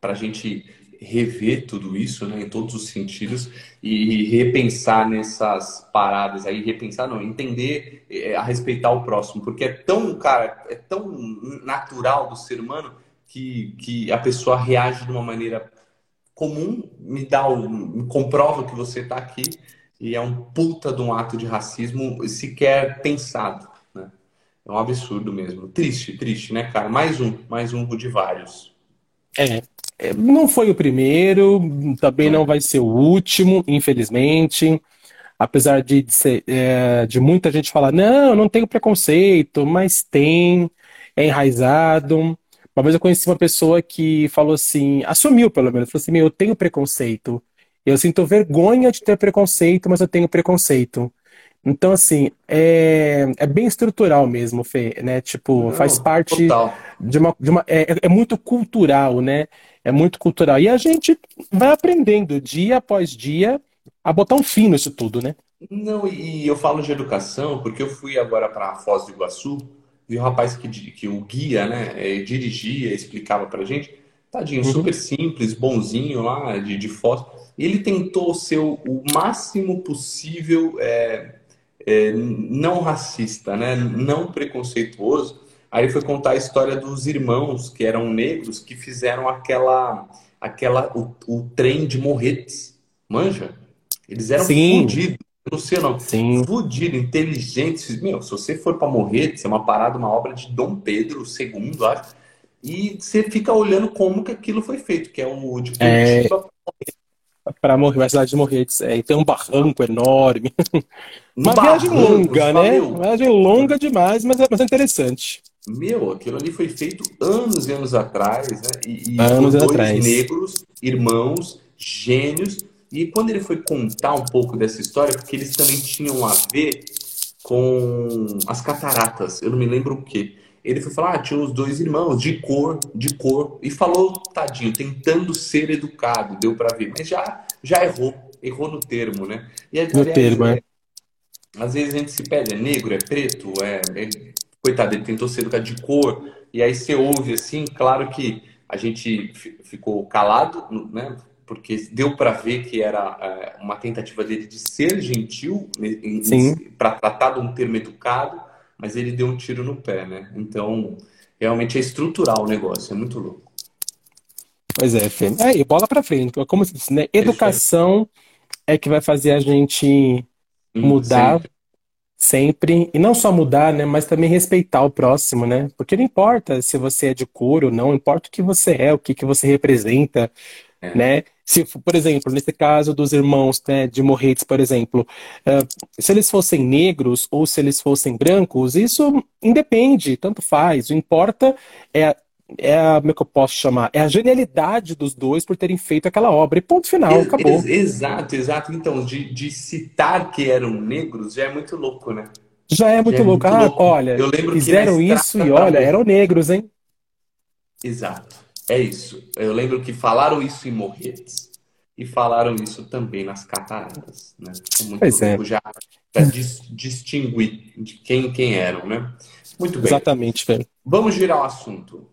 para a gente rever tudo isso, né, em todos os sentidos e repensar nessas paradas aí, repensar não, entender é, a respeitar o próximo, porque é tão, cara, é tão natural do ser humano que, que a pessoa reage de uma maneira comum, me dá o, me comprova que você está aqui e é um puta de um ato de racismo sequer pensado, né? É um absurdo mesmo. Triste, triste, né, cara? Mais um, mais um de vários. É, é, não foi o primeiro, também não vai ser o último, infelizmente. Apesar de, de, ser, é, de muita gente falar, não, não tenho preconceito, mas tem, é enraizado. Uma vez eu conheci uma pessoa que falou assim, assumiu pelo menos, falou assim, eu tenho preconceito. Eu sinto vergonha de ter preconceito, mas eu tenho preconceito. Então, assim, é, é bem estrutural mesmo, Fê, né? Tipo, faz Não, parte total. de uma, de uma é, é é muito cultural, né? É muito cultural. E a gente vai aprendendo dia após dia a botar um fim nisso tudo, né? Não, e eu falo de educação porque eu fui agora para Foz do Iguaçu vi um rapaz que, que o guia, né, eh, dirigia, explicava pra gente. Tadinho, Uhum. super simples, bonzinho lá de, de Foz. E ele tentou ser o, o máximo possível é, é, não racista, né, não preconceituoso. Aí foi contar a história dos irmãos que eram negros que fizeram aquela, aquela o, o trem de Morretes. Manja? Eles eram Sim, fodidos. Eu não sei o nome. sim. Fudido, inteligente. Meu, se você for para morrer, é uma parada, uma obra de Dom Pedro II, acho. E você fica olhando como que aquilo foi feito, que é o de É, para morrer, a cidade de Morretes. É, e tem um barranco enorme. um <laughs> Uma viagem barranco. Você longa, né? Uma viagem longa demais, mas é, mas é interessante. meu, aquilo ali foi feito anos e anos atrás, né? E, e Anos dois atrás. negros, irmãos, gênios. E quando ele foi contar um pouco dessa história, porque eles também tinham a ver com as cataratas, eu não me lembro o quê. Ele foi falar, ah, tinha os dois irmãos, de cor, de cor, e falou, tadinho, tentando ser educado, deu pra ver, mas já, já errou, errou no termo, né? E No aliás, termo, é, é. às vezes a gente se pede, é negro, é preto, é, é- Coitado, ele tentou ser educado de cor, e aí você ouve assim, claro que a gente fi- ficou calado, né? Porque deu para ver que era é, uma tentativa dele de ser gentil Sim. para tratar de um termo educado, mas ele deu um tiro no pé, né? Então, realmente é estrutural o negócio, é muito louco. Pois é, Fê. É, e bola pra frente. Como você disse, né? Educação é que vai fazer a gente Hum, mudar sempre. sempre. E não só mudar, né? Mas também respeitar o próximo, né? Porque não importa se você é de cor ou não, importa o que você é, o que que você representa. É. né? Se, por exemplo, nesse caso dos irmãos, né, de Morretes, por exemplo, eh, se eles fossem negros ou se eles fossem brancos, isso independe, tanto faz. O importa é, a- é a, como é que eu posso chamar? É a genialidade dos dois por terem feito aquela obra. E ponto final, Ex- ex- acabou. exato, exato. Então, de, de citar que eram negros já é muito louco, né? Já é Já muito é louco. muito Ah, louco. olha, Eu lembro que na fizeram isso e olha, eram negros, hein? Exato, é isso. Eu lembro que falaram isso em Morretes e falaram isso também nas cataratas, né? Muito Pois é, já, já dis- distinguir de quem quem eram, né? Muito bem. exatamente, velho. Vamos girar o assunto.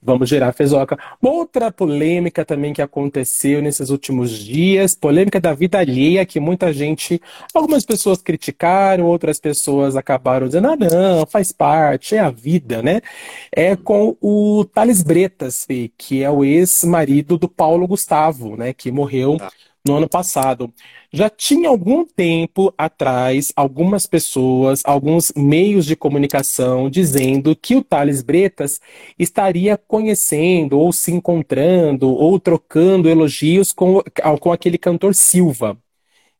Vamos girar, Fezoca. Outra polêmica também que aconteceu nesses últimos dias, polêmica da vida alheia, que muita gente, algumas pessoas criticaram, outras pessoas acabaram dizendo, ah, não, faz parte, é a vida, né? É com o Thales Bretas, que é o ex-marido do Paulo Gustavo, né, que morreu Tá. No ano passado. Já tinha algum tempo atrás algumas pessoas, alguns meios de comunicação dizendo que o Thales Bretas estaria conhecendo ou se encontrando ou trocando elogios com, com aquele cantor Silva.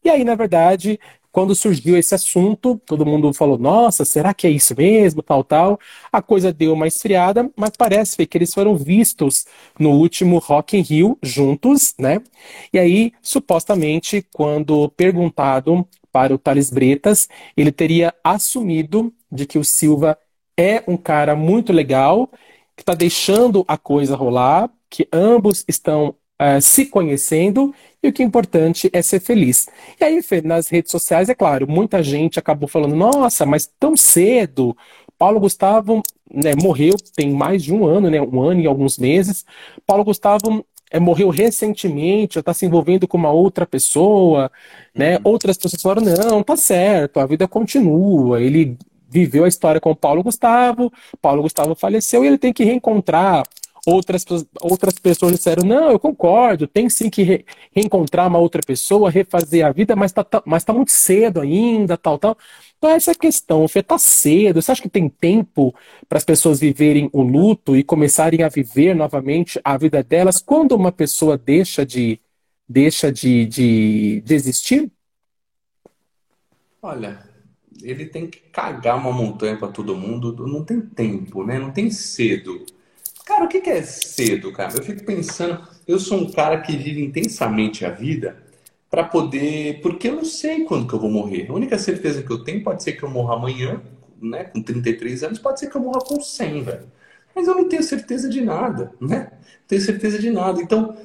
E aí, na verdade, quando surgiu esse assunto, todo mundo falou: Nossa, será que é isso mesmo? Tal, tal. A coisa deu uma esfriada, mas parece que eles foram vistos no último Rock in Rio juntos, né? E aí, supostamente, quando perguntado para o Thales Bretas, ele teria assumido de que o Silva é um cara muito legal, que está deixando a coisa rolar, que ambos estão eh, se conhecendo e o que é importante é ser feliz. E aí, Fê, nas redes sociais, é claro, muita gente acabou falando: nossa, mas tão cedo. Paulo Gustavo, né, morreu tem mais de um ano, né, um ano e alguns meses. Paulo Gustavo é, morreu recentemente, já está se envolvendo com uma outra pessoa, né? Uhum. Outras pessoas falaram: não, tá certo, a vida continua. Ele viveu a história com o Paulo Gustavo, Paulo Gustavo faleceu e ele tem que reencontrar. Outras, outras pessoas disseram: não, eu concordo, tem sim que re- reencontrar uma outra pessoa, refazer a vida, mas tá, tá- mas tá muito cedo ainda, tal, tal. Então, essa é a questão, Fê, tá cedo. Você acha que tem tempo para as pessoas viverem o luto e começarem a viver novamente a vida delas quando uma pessoa deixa de, deixa de, de, de existir? Olha, ele tem que cagar uma montanha para todo mundo. Não tem tempo, né? Não tem cedo. Cara, o que é cedo, cara? Eu fico pensando, eu sou um cara que vive intensamente a vida, para poder. Porque eu não sei quando que eu vou morrer. A única certeza que eu tenho pode ser que eu morra amanhã, né? Com 33 anos, pode ser que eu morra com 100, velho. Mas eu não tenho certeza de nada, né? Não tenho certeza de nada. Então,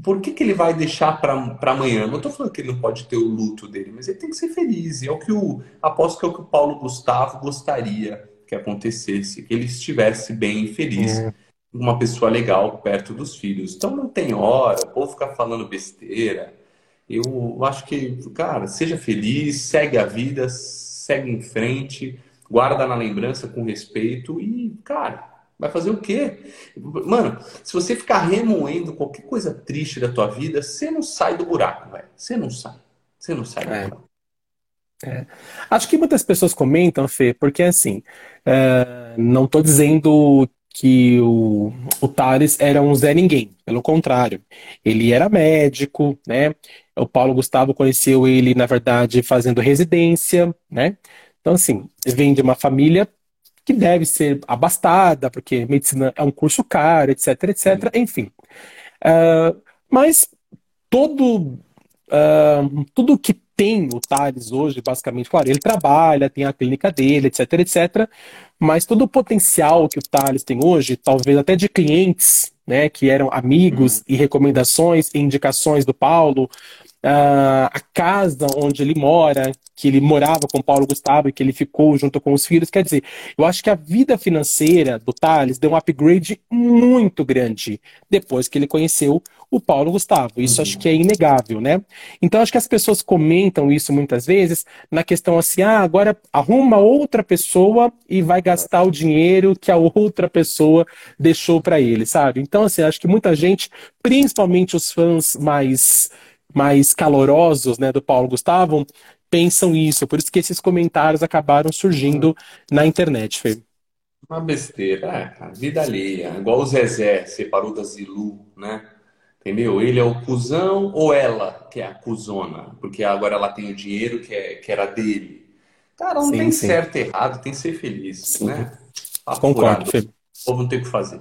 por que, que ele vai deixar para amanhã? Não estou falando que ele não pode ter o luto dele, mas ele tem que ser feliz. E é o que o. Aposto que é o que o Paulo Gustavo gostaria que acontecesse, que ele estivesse bem e feliz. É. Uma pessoa legal perto dos filhos. Então não tem hora, o povo ficar falando besteira. Eu acho que, cara, seja feliz, segue a vida, segue em frente, guarda na lembrança com respeito e, cara, vai fazer o quê? Mano, se você ficar remoendo qualquer coisa triste da tua vida, você não sai do buraco, velho. Você não sai. Você não sai do é. buraco. É. Acho que muitas pessoas comentam, Fê, porque assim, é, não estou dizendo que o, o Thales era um Zé Ninguém, pelo contrário, ele era médico, né? O Paulo Gustavo conheceu ele, na verdade, fazendo residência, né? Então, assim, vem de uma família que deve ser abastada, porque medicina é um curso caro, etc, etc, enfim. Uh, mas todo, uh, tudo que tem o Thales hoje, basicamente, claro, ele trabalha, tem a clínica dele, etc, etc, mas todo o potencial que o Thales tem hoje, talvez até de clientes, né, que eram amigos uhum. e recomendações e indicações do Paulo, uh, a casa onde ele mora, que ele morava com Paulo Gustavo e que ele ficou junto com os filhos. Quer dizer, eu acho que a vida financeira do Thales deu um upgrade muito grande depois que ele conheceu o Paulo Gustavo. Isso uhum. acho que é inegável, né? Então acho que as pessoas comentam isso muitas vezes na questão assim: ah, agora arruma outra pessoa e vai gastar o dinheiro que a outra pessoa deixou para ele, sabe? Então, assim, acho que muita gente, principalmente os fãs mais mais calorosos né, do Paulo Gustavo pensam isso. Por isso que esses comentários acabaram surgindo na internet, Fê. Uma besteira, é, cara, vida alheia. Igual o Zezé separou da Zilu, né? Entendeu? Ele é o cuzão ou ela que é a cuzona? Porque agora ela tem o dinheiro que, é, que era dele. Cara, não sim, tem sim. certo e errado, tem que ser feliz, sim. né? Concordo, Fê. O povo não tem o que fazer.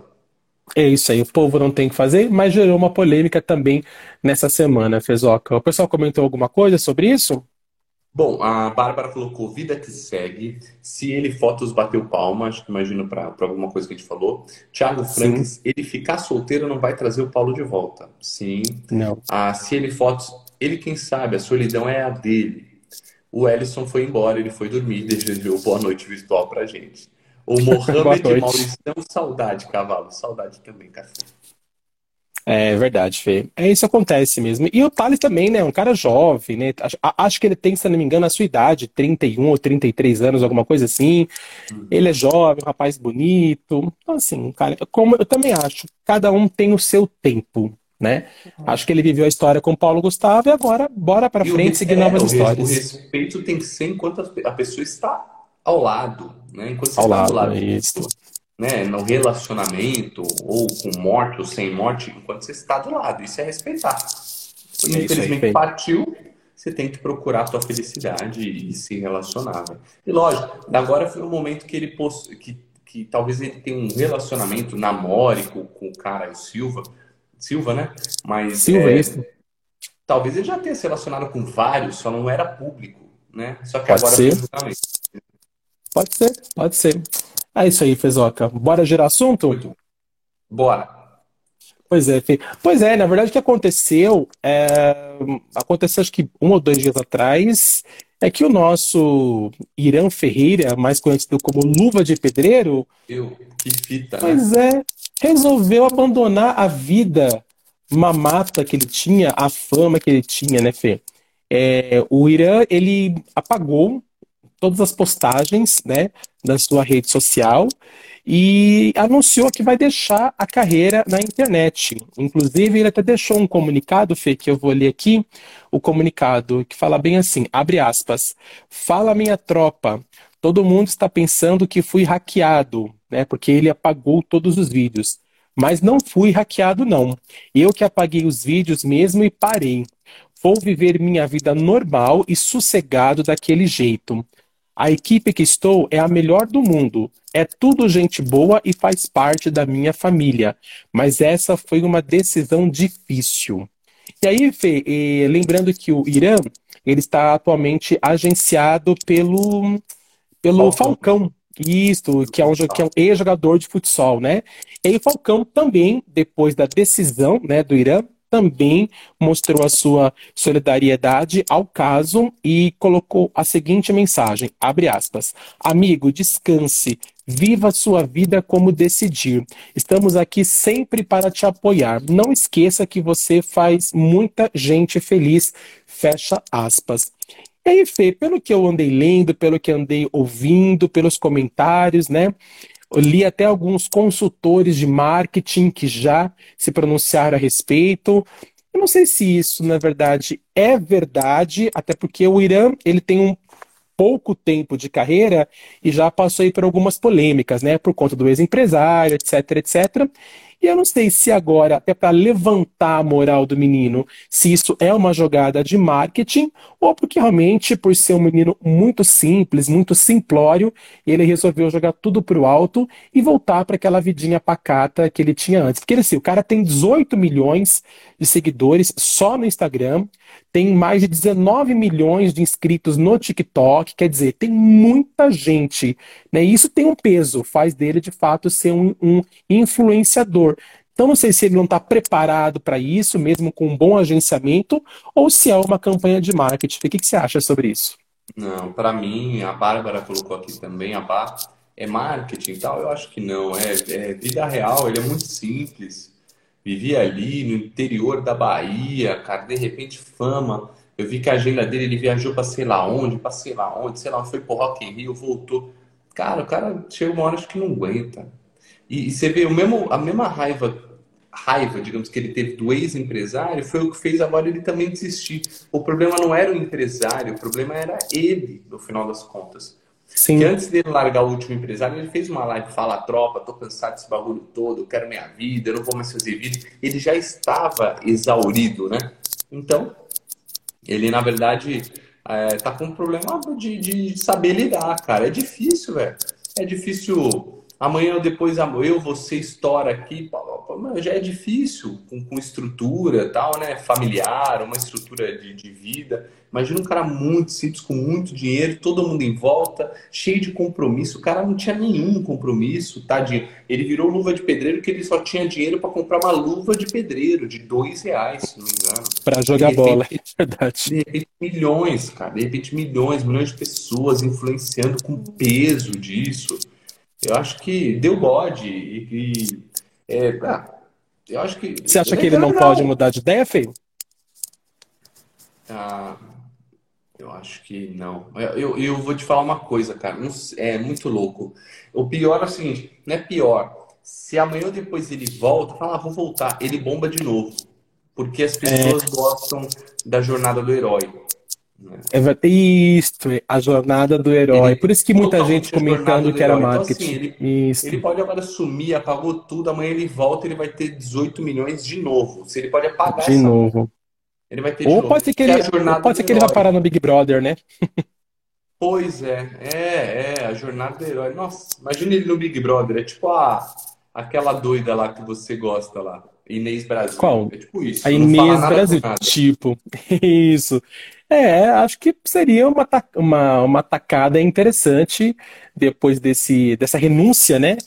É isso aí, o povo não tem que fazer, mas gerou uma polêmica também nessa semana, Fezoca. O pessoal comentou alguma coisa sobre isso? Bom, a Bárbara colocou vida que segue. Se ele fotos bateu palma, acho que imagino para alguma coisa que a gente falou. Thiago Franks, ele ficar solteiro não vai trazer o Paulo de volta. Sim. Não. Ah, se ele fotos, ele quem sabe, a solidão é a dele. O Ellison foi embora, ele foi dormir, <laughs> desejou boa noite virtual pra gente. O <laughs> Mohamed Maurício, saudade, cavalo. Saudade também, café. É verdade, Fê. É isso acontece mesmo. E o Thales também, né? Um cara jovem, né? Acho que ele tem, se não me engano, a sua idade, 31 ou 33 anos, alguma coisa assim. Uhum. Ele é jovem, um rapaz bonito. Então, assim, cara, como eu também acho, cada um tem o seu tempo, né? Uhum. Acho que ele viveu a história com Paulo Gustavo e agora bora para frente seguir é, novas histórias. O respeito tem que ser enquanto a pessoa está ao lado, né? Enquanto você ao está lado, do lado isso. né? no relacionamento, ou com morte ou sem morte, enquanto você está do lado. Isso é respeitar. É Infelizmente aí, partiu, você tem que procurar a sua felicidade e se relacionar. Né? E lógico, agora foi um momento que ele poss... que, que talvez ele tenha um relacionamento namórico com o cara, o Silva. Silva, né? Mas. Silva, é, isso. Talvez ele já tenha se relacionado com vários, só não era público, né? Só que Pode agora ser. Pode ser, pode ser. É isso aí, Fezoca. Bora gerar assunto? Bora. Pois é, Fê. Pois é, na verdade o que aconteceu, é... aconteceu acho que um ou dois dias atrás, é que o nosso Irã Ferreira, mais conhecido como Luva de Pedreiro, Eu, que fita, né? pois é, resolveu abandonar a vida mamata que ele tinha, a fama que ele tinha, né, Fê? É, o Irã, ele apagou todas as postagens né, da sua rede social e anunciou que vai deixar a carreira na internet. Inclusive, ele até deixou um comunicado, Fê, que eu vou ler aqui, o comunicado que fala bem assim, abre aspas, fala minha tropa, todo mundo está pensando que fui hackeado, né, porque ele apagou todos os vídeos. Mas não fui hackeado, não. Eu que apaguei os vídeos mesmo e parei. Vou viver minha vida normal e sossegado daquele jeito. A equipe que estou é a melhor do mundo. É tudo gente boa e faz parte da minha família. Mas essa foi uma decisão difícil. E aí, Fê, e lembrando que o Irã, ele está atualmente agenciado pelo, pelo Falcão. Falcão. Isso, que é um, que é um ex-jogador de futsal, né? E aí o Falcão também, depois da decisão né, do Irã, também mostrou a sua solidariedade ao caso e colocou a seguinte mensagem, abre aspas, amigo, descanse, viva sua vida como decidir. Estamos aqui sempre para te apoiar. Não esqueça que você faz muita gente feliz, fecha aspas. E aí, Fê, pelo que eu andei lendo, pelo que andei ouvindo, pelos comentários, né? Li até alguns consultores de marketing que já se pronunciaram a respeito. Eu não sei se isso, na verdade, é verdade, até porque o Irã ele tem um pouco tempo de carreira e já passou aí por algumas polêmicas, né? Por conta do ex-empresário, etc, etc. E eu não sei se agora, até para levantar a moral do menino, se isso é uma jogada de marketing ou porque realmente, por ser um menino muito simples, muito simplório, ele resolveu jogar tudo pro alto e voltar para aquela vidinha pacata que ele tinha antes. Porque assim, o cara tem 18 milhões de seguidores só no Instagram, tem mais de 19 milhões de inscritos no TikTok, quer dizer, tem muita gente. Né? E isso tem um peso, faz dele de fato ser um, um influenciador. Então, não sei se ele não está preparado para isso, mesmo com um bom agenciamento, ou se é uma campanha de marketing. O que, que você acha sobre isso? Não, para mim, a Bárbara colocou aqui também, a Bar, é marketing e tal? Eu acho que não. É, é vida real, ele é muito simples vivia ali no interior da Bahia, cara, de repente fama. Eu vi que a agenda dele, ele viajou para sei lá onde, para sei lá onde, sei lá, foi pro Rock in Rio, voltou. Cara, o cara chega uma hora acho que não aguenta. E, e você vê o mesmo, a mesma raiva, raiva, digamos, que ele teve do ex-empresário, foi o que fez agora ele também desistir. O problema não era o empresário, o problema era ele, no final das contas. Sim. Que antes dele largar o último empresário, ele fez uma live, fala tropa, tô cansado desse bagulho todo, eu quero minha vida, eu não vou mais fazer vídeo. Ele já estava exaurido, né? Então, ele na verdade é, tá com um problema de, de saber lidar, cara. É difícil, velho. É difícil. Amanhã ou depois eu, você estoura aqui, já é difícil com, com estrutura tal, né? Familiar, uma estrutura de, de vida. Imagina um cara muito simples, com muito dinheiro, todo mundo em volta, cheio de compromisso. O cara não tinha nenhum compromisso, tadinho. Ele virou luva de pedreiro que ele só tinha dinheiro para comprar uma luva de pedreiro de dois reais, se não me engano. Para jogar repente, bola, <laughs> é verdade. De repente, milhões, cara. De repente, milhões, milhões de pessoas influenciando com peso disso. Eu acho que deu bode e, e é, ah, eu acho que. Você acha que ele não, não pode mudar de ideia, Feio? Ah, eu acho que não. Eu, eu vou te falar uma coisa, cara. É muito louco. O pior é o seguinte: não é pior. Se amanhã ou depois ele volta, fala, ah, vou voltar. Ele bomba de novo. Porque as pessoas é. gostam da jornada do herói. É, isto, a jornada do herói. Ele, Por isso que muita gente comentando que era marketing. Então, assim, ele, ele, pode agora sumir, apagou tudo, amanhã ele volta ele vai ter 18 milhões de novo. Se ele pode apagar de novo. Ele vai ter Ou pode ser que, ele, pode ser que ele vai parar no Big Brother, né? pois é, é, é, a jornada do herói. Nossa, imagina ele no Big Brother. É tipo a, aquela doida lá que você gosta lá. Inês Brasil. Qual? É tipo isso. A Inês Brasil, tipo. <laughs> Isso. É, acho que seria uma, uma, uma tacada interessante depois desse, dessa renúncia, né?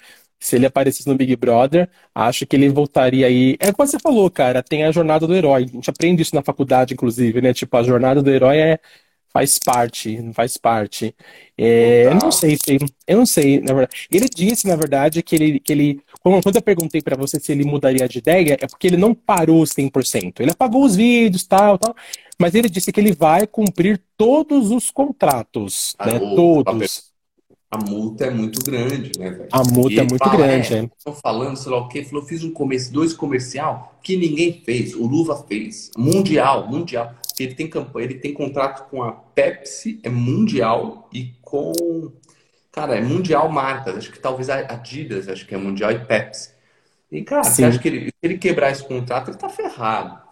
se ele aparecesse no Big Brother, acho que ele voltaria aí. É como você falou, cara, tem a jornada do herói. A gente aprende isso na faculdade, inclusive, né? Tipo, a jornada do herói é faz parte, faz parte. É, eu não sei, eu não sei, na verdade. Ele disse, na verdade, que ele, que ele quando eu perguntei para você se ele mudaria de ideia, é porque ele não parou 100%. Ele apagou os vídeos, tal, tal, mas ele disse que ele vai cumprir todos os contratos, ah, né? Todos. A multa é muito grande, né, velho? A multa é muito fala, grande, é. Tô falando, sei lá o quê, falou, fiz um comercio, dois comercial que ninguém fez, o Luva fez. Mundial, mundial. Ele tem campanha, ele tem contrato com a Pepsi, é mundial, e com. Cara, é mundial marcas. Acho que talvez a Adidas, acho que é mundial e Pepsi. E, cara, Sim. você acha que ele, se ele quebrar esse contrato, ele tá ferrado.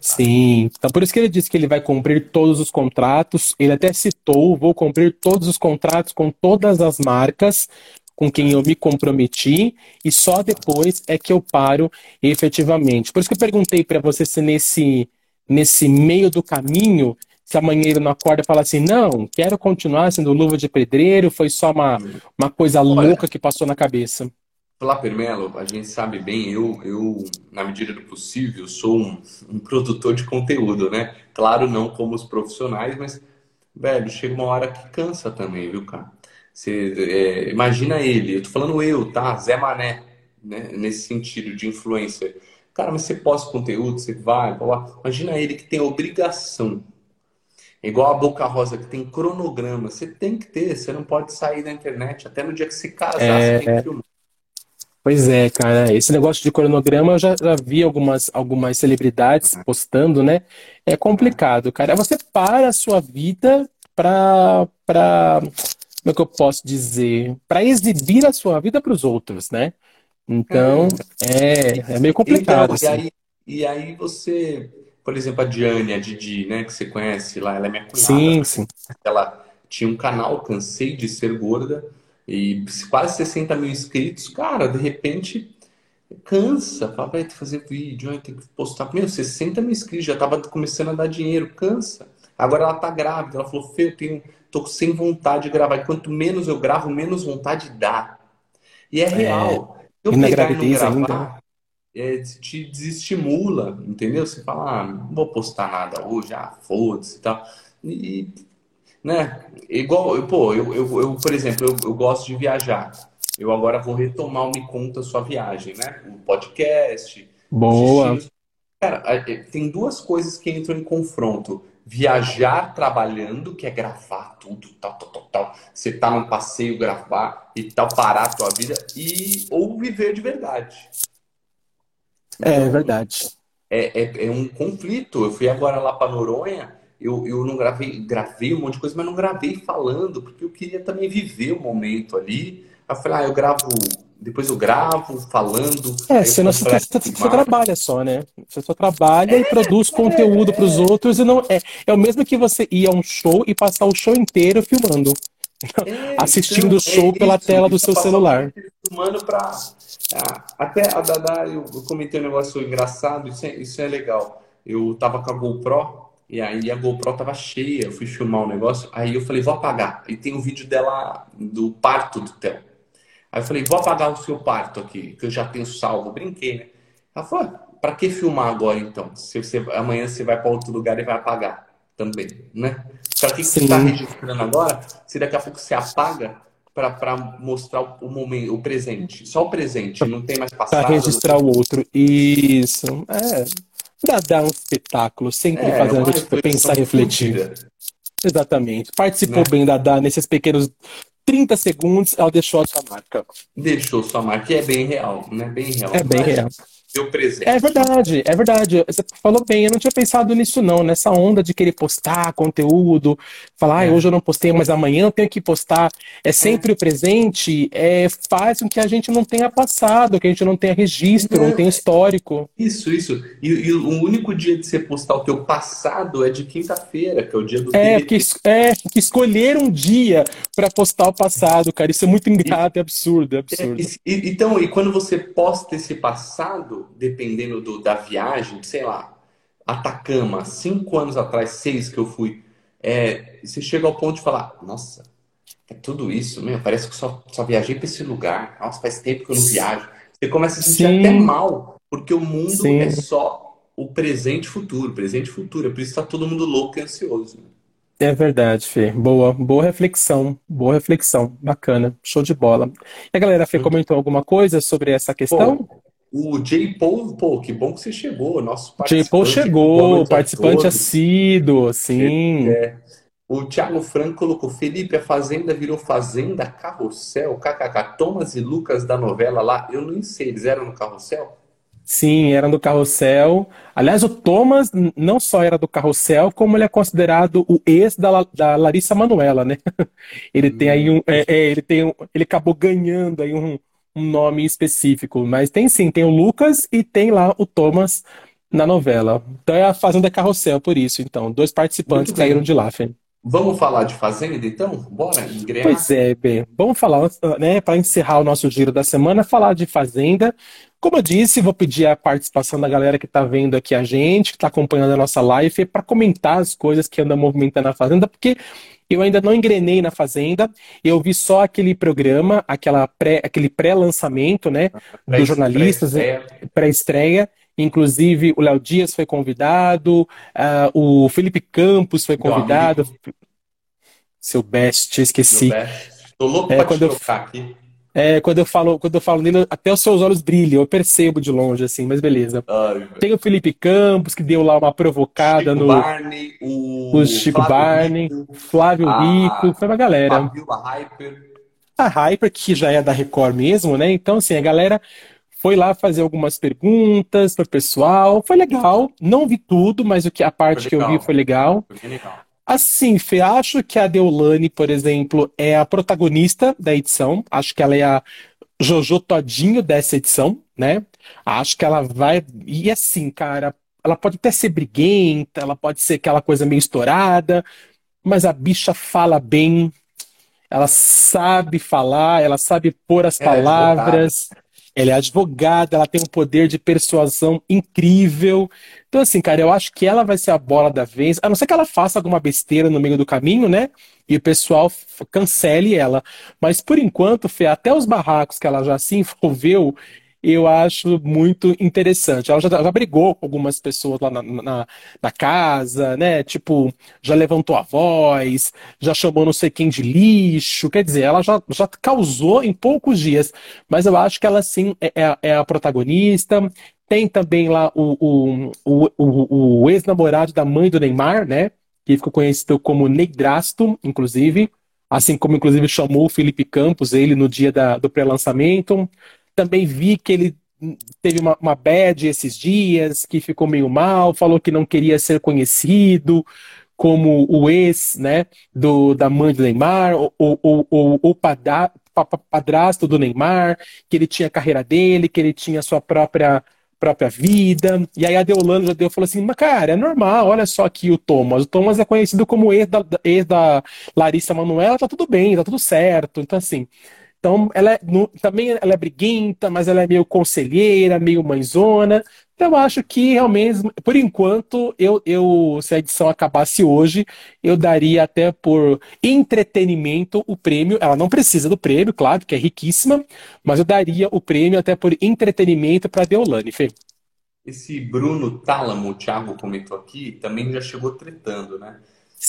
Sim, então por isso que ele disse que ele vai cumprir todos os contratos. Ele até citou: vou cumprir todos os contratos com todas as marcas com quem eu me comprometi e só depois é que eu paro efetivamente. Por isso que eu perguntei para você se nesse nesse meio do caminho, se amanhã ele não acorda e fala assim, não, quero continuar sendo luva de pedreiro, foi só uma, uma coisa Olha, louca que passou na cabeça. Flapper Melo, a gente sabe bem, eu, eu na medida do possível, sou um, um produtor de conteúdo, né? Claro, não como os profissionais, mas, velho, chega uma hora que cansa também, viu, cara? Você, é, imagina ele, eu tô falando eu, tá? Zé Mané, né? Nesse sentido de influencer. Cara, mas você posta conteúdo, você vai, vai lá. Imagina ele que tem obrigação. É igual a Boca Rosa, que tem cronograma. Você tem que ter, você não pode sair da internet. Até no dia que se casar, você tem que É, filmar. pois é, cara, esse negócio de cronograma eu já, já vi algumas, algumas celebridades postando, né? É complicado, cara. Você para a sua vida pra, pra, como é que eu posso dizer? Pra exibir a sua vida para os outros, né? Então, É. é, é meio Então, complicado, e assim. aí, e aí você, por exemplo, a Diane, a Didi, né, que você conhece lá, ela é minha cunhada. Sim, sim. Ela tinha um canal, Cansei de Ser Gorda, e quase 60 mil inscritos. Cara, de repente, cansa. Fala, vai ter que fazer vídeo, ter que postar. Meu, 60 mil inscritos, já tava começando a dar dinheiro, cansa. Agora ela tá grávida, ela falou, Fê, eu tenho, tô sem vontade de gravar. E quanto menos eu gravo, menos vontade dá. E é É, real. Eu e na gravidez ainda. é, te desestimula, entendeu? Você fala, ah, não vou postar nada hoje, ah, foda-se e tal. E, né, igual, eu, pô, eu, eu, eu, por exemplo, eu, eu gosto de viajar. Eu agora vou retomar o Me Conta Sua Viagem, né? O podcast, Boa. Cara, a- é, tem duas coisas que entram em confronto. Viajar trabalhando, que é gravar tudo, tal, tal, tal, tal. Você tá num passeio, gravar e tal, parar a tua vida, e ou viver de verdade. É Então, verdade. é, é, é um conflito. Eu fui agora lá para Noronha, eu, eu não gravei, gravei um monte de coisa, mas não gravei falando, porque eu queria também viver o momento ali. Aí eu falei, ah, eu gravo, depois eu gravo falando, É, senão você, você- você trabalha só, né? Você só trabalha e produz conteúdo para os outros e não é, é o mesmo que você ir a um show e passar o show inteiro filmando, É, assistindo então, o show é pela isso. tela do seu o celular. tempo filmando pra. Ah, até a Dada, eu, eu comentei um negócio engraçado, isso é, isso é legal. Eu tava com a GoPro, e aí a GoPro tava cheia, eu fui filmar um negócio, aí eu falei, vou apagar. E tem um vídeo dela, do parto do Theo. Aí eu falei, vou apagar o seu parto aqui, que eu já tenho salvo. Brinquei, né? Ela falou, pra que filmar agora então? Se você, amanhã você vai para outro lugar e vai apagar também, né? Pra que que você está registrando agora? Se daqui a pouco você apaga para mostrar o, momento, o presente. Só o presente, não tem mais para passado, não registrar o outro. Isso. É. Dá, dá um espetáculo, sempre É, é fazendo a uma gente pensar e refletir. Exatamente. Participou né? bem da Dá nesses pequenos 30 segundos, ela deixou a sua marca. Deixou sua marca, e é bem real, né? Bem real. É bem real. Deu É presente. verdade, é verdade. Você falou bem, eu não tinha pensado nisso não, nessa onda de querer postar conteúdo, falar, ah, É, hoje eu não postei, mas amanhã eu tenho que postar. É é. sempre o presente, é, faz com que a gente não tenha passado, que a gente não tenha registro, não Não, tenha histórico. Isso, isso. E, e o único dia de você postar o teu passado é de quinta-feira, que é o dia do É, es- é, que escolher um dia para postar o passado, cara, isso é muito E, ingrato, é absurdo, é é, absurdo. e- e- então, e quando você posta esse passado, dependendo do- da viagem, sei lá, Atacama, cinco anos atrás, seis que eu fui, é, você chega ao ponto de falar, nossa, é tudo isso, meu, parece que só, só viajei para esse lugar. Nossa, faz tempo que eu não viajo. Você começa a se sentir até Sim, mal, porque o mundo é sim. só o presente e futuro, presente e futuro. É por isso que tá todo mundo louco e ansioso. né? É verdade, Fê. Boa, boa reflexão, boa reflexão. Bacana, show de bola. E a galera, Fê, comentou alguma coisa sobre essa questão? Pô, o J. Paul, pô, que bom que você chegou, nosso J. Paul chegou, a participante assíduo, sim. É, o Thiago Franco colocou, Felipe, a Fazenda virou Fazenda Carrossel, kkk. Thomas e Lucas da novela lá, eu nem sei, eles eram no Carrossel? Sim, era do Carrossel. Aliás, o Thomas não só era do Carrossel, como ele é considerado o ex da, da Larissa Manoela, né? <laughs> Ele tem aí Hum, um, é, é, ele tem um- ele acabou ganhando aí um, um nome específico, mas tem sim, tem o Lucas e tem lá o Thomas na novela. Então é a Fazenda Carrossel, por isso, então, dois participantes bem. de lá, Fê. Vamos falar de Fazenda, então? Bora engrenar? Pois é, bem, vamos falar, né, para encerrar o nosso giro da semana, falar de Fazenda. Como eu disse, vou pedir a participação da galera que está vendo aqui a gente, que está acompanhando a nossa live, para comentar as coisas que andam movimentando a Fazenda, porque eu ainda não engrenei na Fazenda, eu vi só aquele programa, aquela pré, aquele pré-lançamento, né, Pré- dos jornalistas, pré-estreia. pré-estreia. Inclusive, o Léo Dias foi convidado, ah, o Felipe Campos foi convidado. Seu best, eu Meu esqueci. best. Tô louco É, pra te quando eu- trocar aqui. É, quando eu falo, quando eu falo nele, até os seus olhos brilham, eu percebo de longe, assim, mas beleza. Ai. Tem o Felipe Campos, que deu lá uma provocada Chico no Barney, o o Chico Flávio Barney, Rico, Flávio a Rico, foi uma galera. Fabiola Hyper. A Hyper, que já é da Record mesmo, né? Então, assim, a galera foi lá fazer algumas perguntas pro pessoal, foi legal. Não vi tudo, mas o que a parte que eu vi foi legal. Foi legal. Assim, Fê, acho que a Deolane, por exemplo, é a protagonista da edição. Acho que ela é a Jojo Todinho dessa edição, né? Acho que ela vai. E assim, cara, ela pode até ser briguenta, ela pode ser aquela coisa meio estourada, mas a bicha fala bem, ela sabe falar, ela sabe pôr as Ela é palavras, ela é advogada, ela tem um poder de persuasão incrível. Então, assim, cara, eu acho que ela vai ser a bola da vez, a não ser que ela faça alguma besteira no meio do caminho, né? E o pessoal cancele ela. Mas por enquanto, Fê, até os barracos que ela já se envolveu, eu acho muito interessante. Ela já, já brigou com algumas pessoas lá na, na, na casa, né? Tipo, já levantou a voz, já chamou não sei quem de lixo. Quer dizer, ela já, já causou em poucos dias. Mas eu acho que ela sim é, é a- é a protagonista. Tem também lá o, o, o, o, ex-namorado da mãe do Neymar, né? Que ficou conhecido como Neidrasto, inclusive. Assim como, inclusive, chamou o Felipe Campos, ele, no dia da, do pré-lançamento. Também vi que ele teve uma, uma bad esses dias, que ficou meio mal, falou que não queria ser conhecido como o ex, né, do, da mãe do Neymar, ou o, o, o, o pada- pa- pa- padrasto do Neymar, que ele tinha a carreira dele, que ele tinha a sua própria, própria vida. E aí a Deolane já deu, falou assim, mas cara, é normal, olha só aqui o Thomas. O Thomas é conhecido como ex da- ex da Larissa Manoela, tá tudo bem, tá tudo certo. Então, assim, então, ela é, no- também ela é briguenta, mas ela é meio conselheira, meio mãezona. Então, eu acho que realmente, por enquanto, eu, eu, se a edição acabasse hoje, eu daria até por entretenimento o prêmio. Ela não precisa do prêmio, claro, porque é riquíssima, mas eu daria o prêmio até por entretenimento para Deolane, Fê. Esse Bruno Tálamo, o Thiago comentou aqui, também já chegou tretando, né?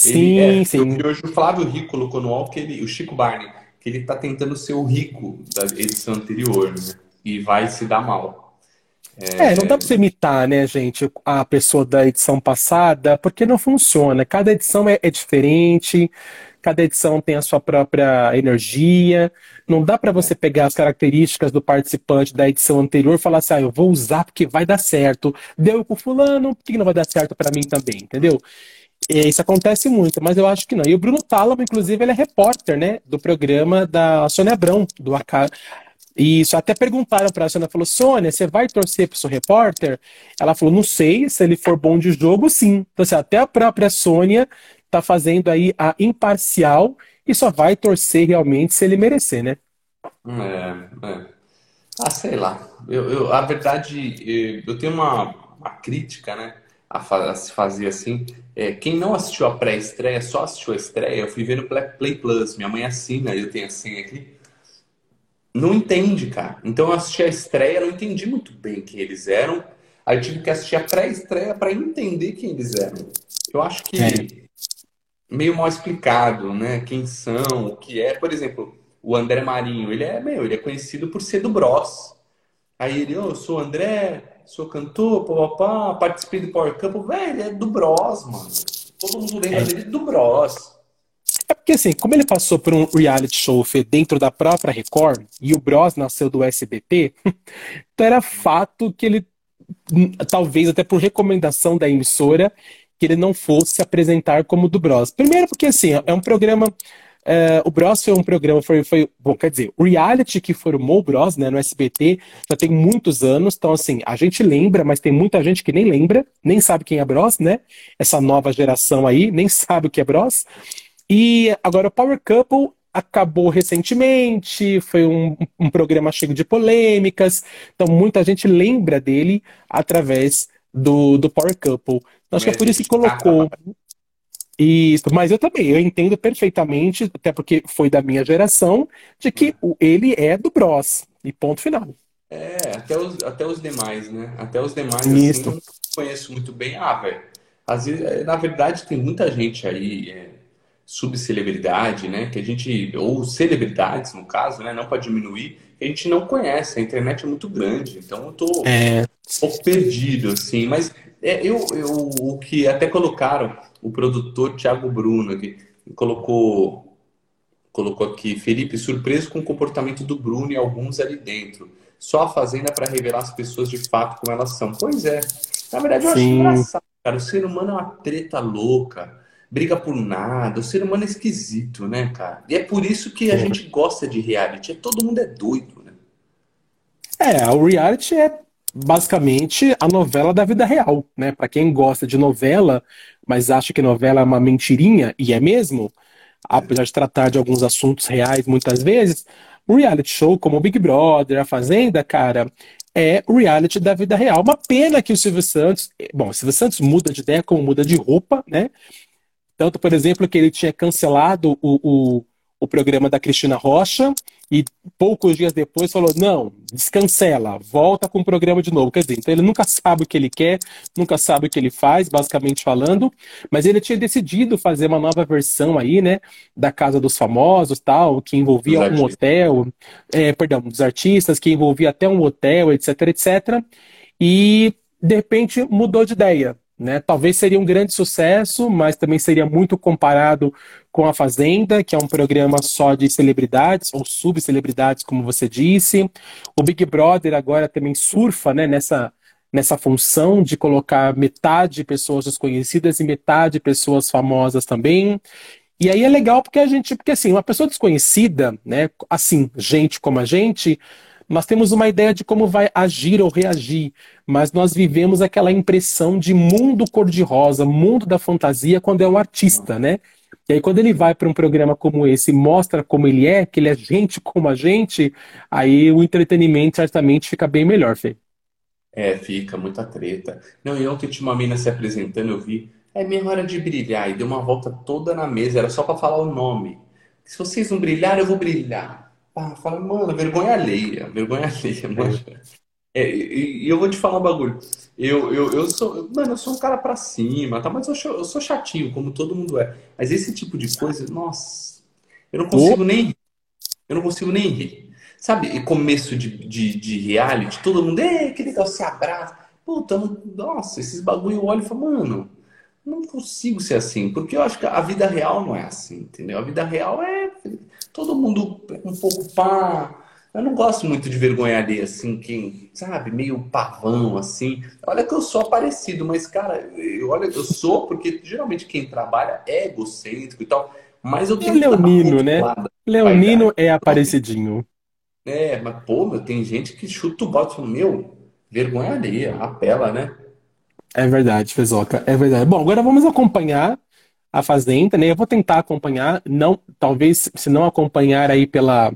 Ele, Sim, é, eu sim. vi hoje o Flávio Rico colocou no UOL que ele, o Chico Barney, que ele tá tentando ser o rico da edição anterior, né? E vai se dar mal. É, não dá pra você imitar, né, gente, a pessoa da edição passada, porque não funciona. Cada edição é, é diferente, cada edição tem a sua própria energia. Não dá pra você pegar as características do participante da edição anterior e falar assim, ah, eu vou usar porque vai dar certo. Deu com fulano, por que não vai dar certo pra mim também, entendeu? E Isso acontece muito, mas eu acho que não. E o Bruno Tálamo, inclusive, ele é repórter, né, do programa da Sônia Abrão, do AK. Isso, até perguntaram para a Sônia, falou, Sônia, você vai torcer para o seu repórter? Ela falou, não sei, se ele for bom de jogo, sim. Então, assim, até a própria Sônia tá fazendo aí a imparcial e só vai torcer realmente se ele merecer, né? É, é. Ah, sei lá. Eu, eu, a verdade, eu tenho uma, uma crítica, né, a, a se fazer assim. É, quem não assistiu a pré-estreia, só assistiu a estreia, eu fui ver no Play, Plus. Minha mãe assina, eu tenho a senha aqui. Não entende, cara. Então eu assisti a estreia, não entendi muito bem quem eles eram. Aí eu tive que assistir a pré-estreia para entender quem eles eram. Eu acho que É. meio mal explicado, né? Quem são, o que é. Por exemplo, o André Marinho, ele é, meu, ele é conhecido por ser do Bros. Aí ele, ô, eu sou o André, sou cantor, papapá, participei do Power Couple. Velho, é do Bros, mano. Todo mundo lembra É. dele do Bros. É porque assim, como ele passou por um reality show dentro da própria Record, e o Bros nasceu do SBT, <laughs> então era fato que ele, hum, talvez até por recomendação da emissora, que ele não fosse se apresentar como do Bros. Primeiro porque assim, é um programa. É, o Bros foi um programa, foi, foi, bom, quer dizer, o reality que formou o Bros, né, no SBT, já tem muitos anos, então assim, a gente lembra, mas tem muita gente que nem lembra, nem sabe quem é Bros, né? Essa nova geração aí, nem <laughs> sabe o que é Bros. E agora o Power Couple acabou recentemente, foi um, um programa cheio de polêmicas, então muita gente lembra dele através do, do Power Couple. Então, acho que é por isso que colocou. Isso, mas eu também, eu entendo perfeitamente, até porque foi da minha geração, de que ele é do Bros. E ponto final. É, até os, até os demais, né? Até os demais, assim, eu não conheço muito bem. Ah, velho, às vezes, é, na verdade, tem muita gente aí, é, subcelebridade, né? Que a gente, ou celebridades, no caso, né? Não para diminuir, que a gente não conhece. A internet é muito grande, então eu tô É, um pouco perdido, assim. Mas é, eu, eu, o que até colocaram, o produtor Thiago Bruno aqui, colocou, colocou aqui, Felipe, surpreso com o comportamento do Bruno e alguns ali dentro. Só a Fazenda para revelar as pessoas de fato como elas são. Pois é. Na verdade, eu acho engraçado, cara. O ser humano é uma treta louca, briga por nada. O ser humano é esquisito, né, cara? E é por isso que a É. gente gosta de reality. Todo mundo é doido, né? É, o reality é basicamente a novela da vida real, né? Para quem gosta de novela, mas acha que novela é uma mentirinha, e é mesmo, apesar de tratar de alguns assuntos reais muitas vezes, o reality show como o Big Brother, a Fazenda, cara, é o reality da vida real. Uma pena que o Silvio Santos, bom, o Silvio Santos muda de ideia como muda de roupa, né? Tanto, por exemplo, que ele tinha cancelado o, o, o programa da Cristina Rocha e poucos dias depois falou: não, descancela, volta com o programa de novo. Quer dizer, então ele nunca sabe o que ele quer, nunca sabe o que ele faz, basicamente falando, mas ele tinha decidido fazer uma nova versão aí, né, da Casa dos Famosos, tal, que envolvia um hotel, é, perdão, dos artistas, que envolvia até um hotel, etc, etc. E de repente mudou de ideia, né? Talvez seria um grande sucesso, mas também seria muito comparado com a Fazenda, que é um programa só de celebridades ou subcelebridades, como você disse. O Big Brother agora também surfa, né, nessa nessa função de colocar metade pessoas desconhecidas e metade pessoas famosas também. E aí é legal porque a gente, porque assim, uma pessoa desconhecida, né, assim, gente como a gente, nós temos uma ideia de como vai agir ou reagir, mas nós vivemos aquela impressão de mundo cor-de-rosa, mundo da fantasia quando é um artista, né? E aí quando ele vai para um programa como esse, e mostra como ele é, que ele é gente como a gente, aí o entretenimento certamente fica bem melhor, Fê. É, fica muita treta. Não, e ontem tinha uma mina se apresentando, eu vi. É minha hora de brilhar. E deu uma volta toda na mesa, era só pra falar o nome. Se vocês não brilharem, eu vou brilhar. Pá, fala, mano, vergonha alheia, vergonha alheia, mano. É, e, eu vou te falar um bagulho. Eu, eu, eu sou, mano, eu sou um cara pra cima, tá? Mas eu, sou- eu sou chatinho, como todo mundo é. Mas esse tipo de coisa, nossa, eu não consigo nem rir. Eu não consigo nem rir. Sabe, começo de, de, de reality, todo mundo, ei, que legal, se abraça. Puta, nossa, esses bagulho eu olho e falo, mano, não consigo ser assim, porque eu acho que a vida real não é assim, entendeu? A vida real é todo mundo um pouco pá. Eu não gosto muito de vergonha alheia, assim, quem, sabe, meio pavão, assim. Olha que eu sou parecido, mas, cara, eu, olha, eu sou porque geralmente quem trabalha é egocêntrico e tal, mas eu É tenho que leonino, né? Leonino é aparecidinho. É, mas, pô, meu, tem gente que chuta o e fala, meu, vergonha alheia, apela, né? É verdade, Fezoca, é verdade. Bom, agora vamos acompanhar a Fazenda, né? Eu vou tentar acompanhar, não, talvez se não acompanhar aí pela,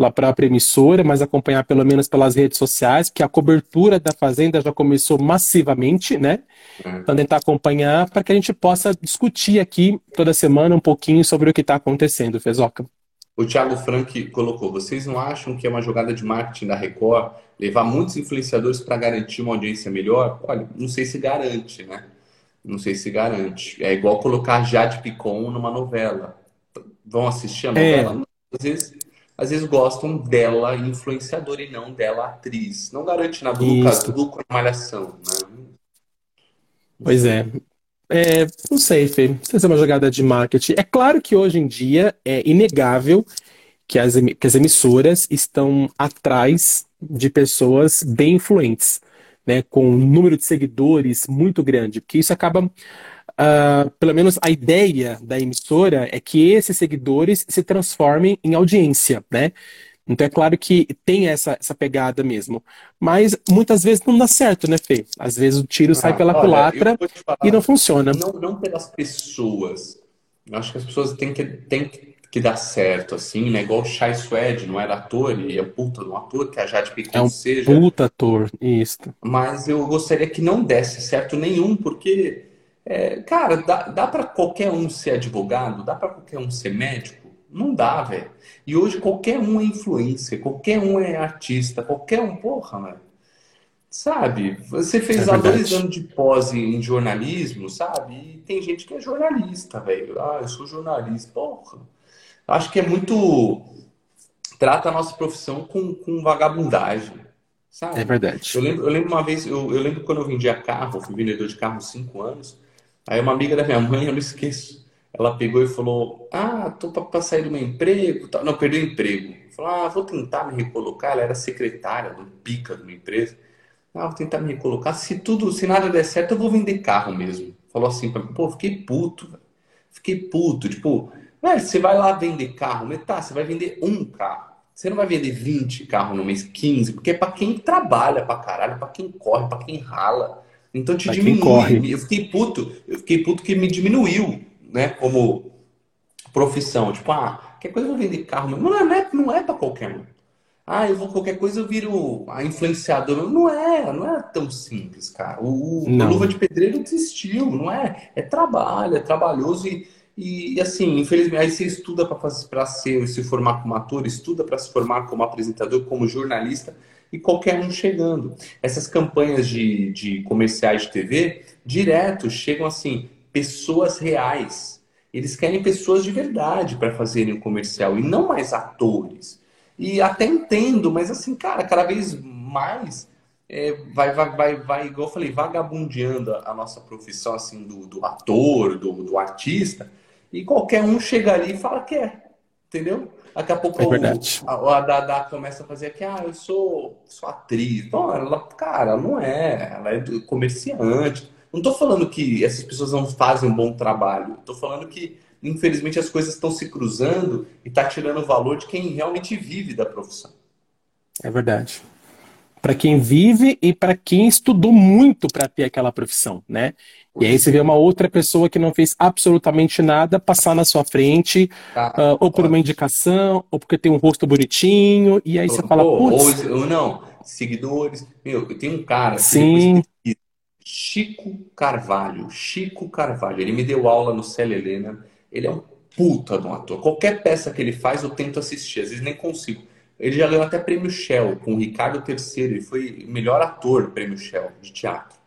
pela própria emissora, mas acompanhar pelo menos pelas redes sociais, porque a cobertura da Fazenda já começou massivamente, né? É. Então tentar acompanhar para que a gente possa discutir aqui toda semana um pouquinho sobre o que está acontecendo, Fezoca. O Thiago Frank colocou: vocês não acham que é uma jogada de marketing da Record levar muitos influenciadores para garantir uma audiência melhor? Olha, não sei se garante, né? Não sei se garante. É igual colocar Jade Picon numa novela. Vão assistir a É. novela? Não. Às vezes, às vezes gostam dela influenciadora e não dela atriz. Não garante nada lucro, lucro na malhação, né? Pois é. É, não sei, Fê. Se é uma jogada de marketing. É claro que hoje em dia é inegável que as, que as emissoras estão atrás de pessoas bem influentes, né? Com um número de seguidores muito grande, porque isso acaba. Ah, pelo menos a ideia da emissora é que esses seguidores se transformem em audiência, né? Então é claro que tem essa, essa pegada mesmo. Mas muitas vezes não dá certo, né, Fê? Às vezes o tiro sai Ah, pela olha, culatra falar, e não funciona. não, não pelas pessoas, Eu acho que as pessoas têm que, têm que dar certo, assim, né? Igual o Chai Suede, não era ator, e é puta de um ator, que a Jade É Picon um seja. puta ator, isso. Mas eu gostaria que não desse certo nenhum, porque, é, cara, dá, dá para qualquer um ser advogado, dá para qualquer um ser médico? Não dá, velho. E hoje qualquer um é influencer, qualquer um é artista, qualquer um, porra, velho. Sabe? Você É fez lá dois anos de pós em jornalismo, sabe? E tem gente que é jornalista, velho. Ah, eu sou jornalista. Porra. Acho que é muito. Trata a nossa profissão com, com vagabundagem, É sabe? verdade. Eu lembro, eu lembro uma vez, eu, eu lembro quando eu vendia carro, fui vendedor de carro há cinco anos. Aí uma amiga da minha mãe, eu não esqueço, ela pegou e falou: Ah, tô para sair do meu emprego. tal." Não, perdeu o emprego. Falou: Ah, vou tentar me recolocar. Ela era secretária um pica de uma empresa. Ah, vou tentar me recolocar. Se tudo, se nada der certo, eu vou vender carro mesmo. Falou assim pra mim, pô, fiquei puto. Fiquei puto. Tipo, velho, você vai lá vender carro, tá, você vai vender um carro. Você não vai vender 20 carros no mês, 15, porque é pra quem trabalha pra caralho, pra quem corre, pra quem rala. Então te diminui. Eu fiquei puto, eu fiquei puto que me diminuiu, né, como profissão. Tipo, ah, qualquer coisa eu vou vender carro. Não é, não é, não é pra qualquer um. Ah, eu vou qualquer coisa eu viro a influenciadora. Não é, não é tão simples, cara. O, o, Luva de Pedreiro desistiu, não é? É trabalho, é trabalhoso e, e assim, infelizmente, aí você estuda para fazer para ser, se formar como ator, estuda para se formar como apresentador, como jornalista e qualquer um chegando. Essas campanhas de, de comerciais de TV, direto chegam assim, pessoas reais. Eles querem pessoas de verdade para fazerem o comercial e não mais atores. E até entendo, mas assim, cara, cada vez mais é, vai, vai, vai, vai, igual eu falei, vagabundeando a, a nossa profissão, assim, do, do ator, do, do artista, e qualquer um chega ali e fala que é, entendeu? Daqui a pouco É o- a, a Dada começa a fazer aqui, ah, eu sou, sou atriz. Não, ela, cara, não é, ela é comerciante. Não tô falando que essas pessoas não fazem um bom trabalho, tô falando que, infelizmente, as coisas estão se cruzando e tá tirando o valor de quem realmente vive da profissão. É verdade. Para quem vive e para quem estudou muito para ter aquela profissão, né? E aí você vê uma outra pessoa que não fez absolutamente nada passar na sua frente, ah, ou por uma indicação, ou porque tem um rosto bonitinho, e aí você fala, Pô, ou, putz, ou não, seguidores. Meu, eu tenho um cara sim, pesquisa, Chico Carvalho. Chico Carvalho. Ele me deu aula no Célia Helena. Ele é um puta de um ator. Qualquer peça que ele faz, eu tento assistir. Às vezes nem consigo. Ele já ganhou até prêmio Shell com o Ricardo III. Ele foi o melhor ator prêmio Shell de teatro.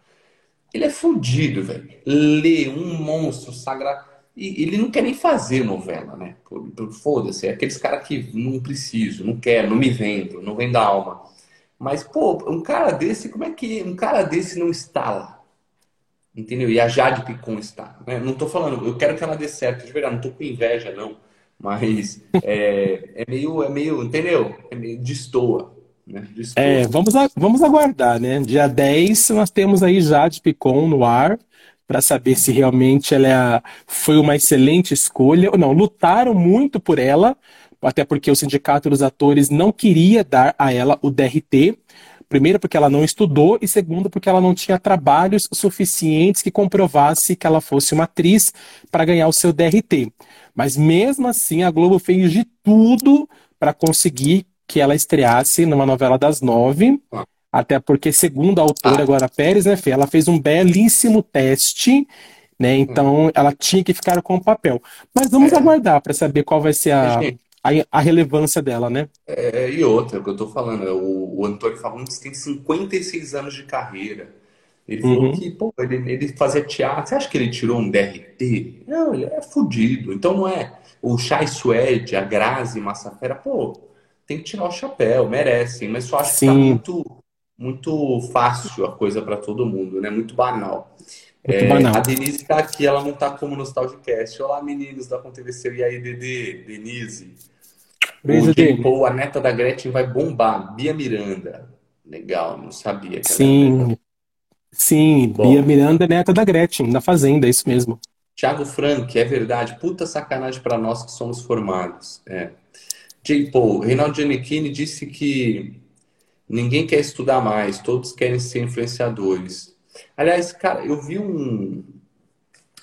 Ele é fudido, velho. Lê um monstro sagrado. E ele não quer nem fazer novela, né? Foda-se. É aqueles caras que não preciso, não quero, não me vendo, não vendo a alma. Mas, pô, um cara desse, como é que um cara desse não está lá? Entendeu? E a Jade Picon está, né? Não tô falando, eu quero que ela dê certo, de verdade, não tô com inveja, não. Mas é, é meio, é meio, entendeu? É meio destoa, né? É, vamos, a- vamos aguardar, né? Dia 10 nós temos aí Jade Picon no ar, para saber se realmente ela é a- foi uma excelente escolha. Não, lutaram muito por ela, até porque o Sindicato dos Atores não queria dar a ela o DRT. Primeiro, porque ela não estudou, e segundo, porque ela não tinha trabalhos suficientes que comprovasse que ela fosse uma atriz para ganhar o seu DRT. Mas mesmo assim, a Globo fez de tudo para conseguir que ela estreasse numa novela das nove. Até porque, segundo a autora Ah. Pérez, né, Fê, ela fez um belíssimo teste, né? Então ela tinha que ficar com o papel. Mas vamos É. aguardar para saber qual vai ser a, a, a relevância dela, né? É, e outra, o que eu tô falando, é o, o Antônio Fagundes tem 56 anos de carreira. Ele falou Uhum. que, pô, ele, ele fazia teatro. Você acha que ele tirou um DRT? Não, ele é fudido. Então não é. O Chai Suede, a Grazi Massafera, pô, tem que tirar o chapéu, merecem. Mas só acho que tá Sim. muito, muito fácil a coisa pra todo mundo, né? Muito banal. Muito É, banal. a Denise tá aqui, ela não tá como Nostalgicast. Olá, meninos da Aconteceu. E aí, Dedê, Denise? O Beijo, J. Dani. Paul, a neta da Gretchen vai bombar. Bia Miranda. Legal, não sabia que ela era Sim, sim, Bom. Bia Miranda é neta da Gretchen, na Fazenda, é isso mesmo. Thiago Frank, é verdade. Puta sacanagem pra nós que somos formados. É. J. Paul, Reinaldo Giannichini disse que ninguém quer estudar mais, todos querem ser influenciadores. Aliás, cara, eu vi um,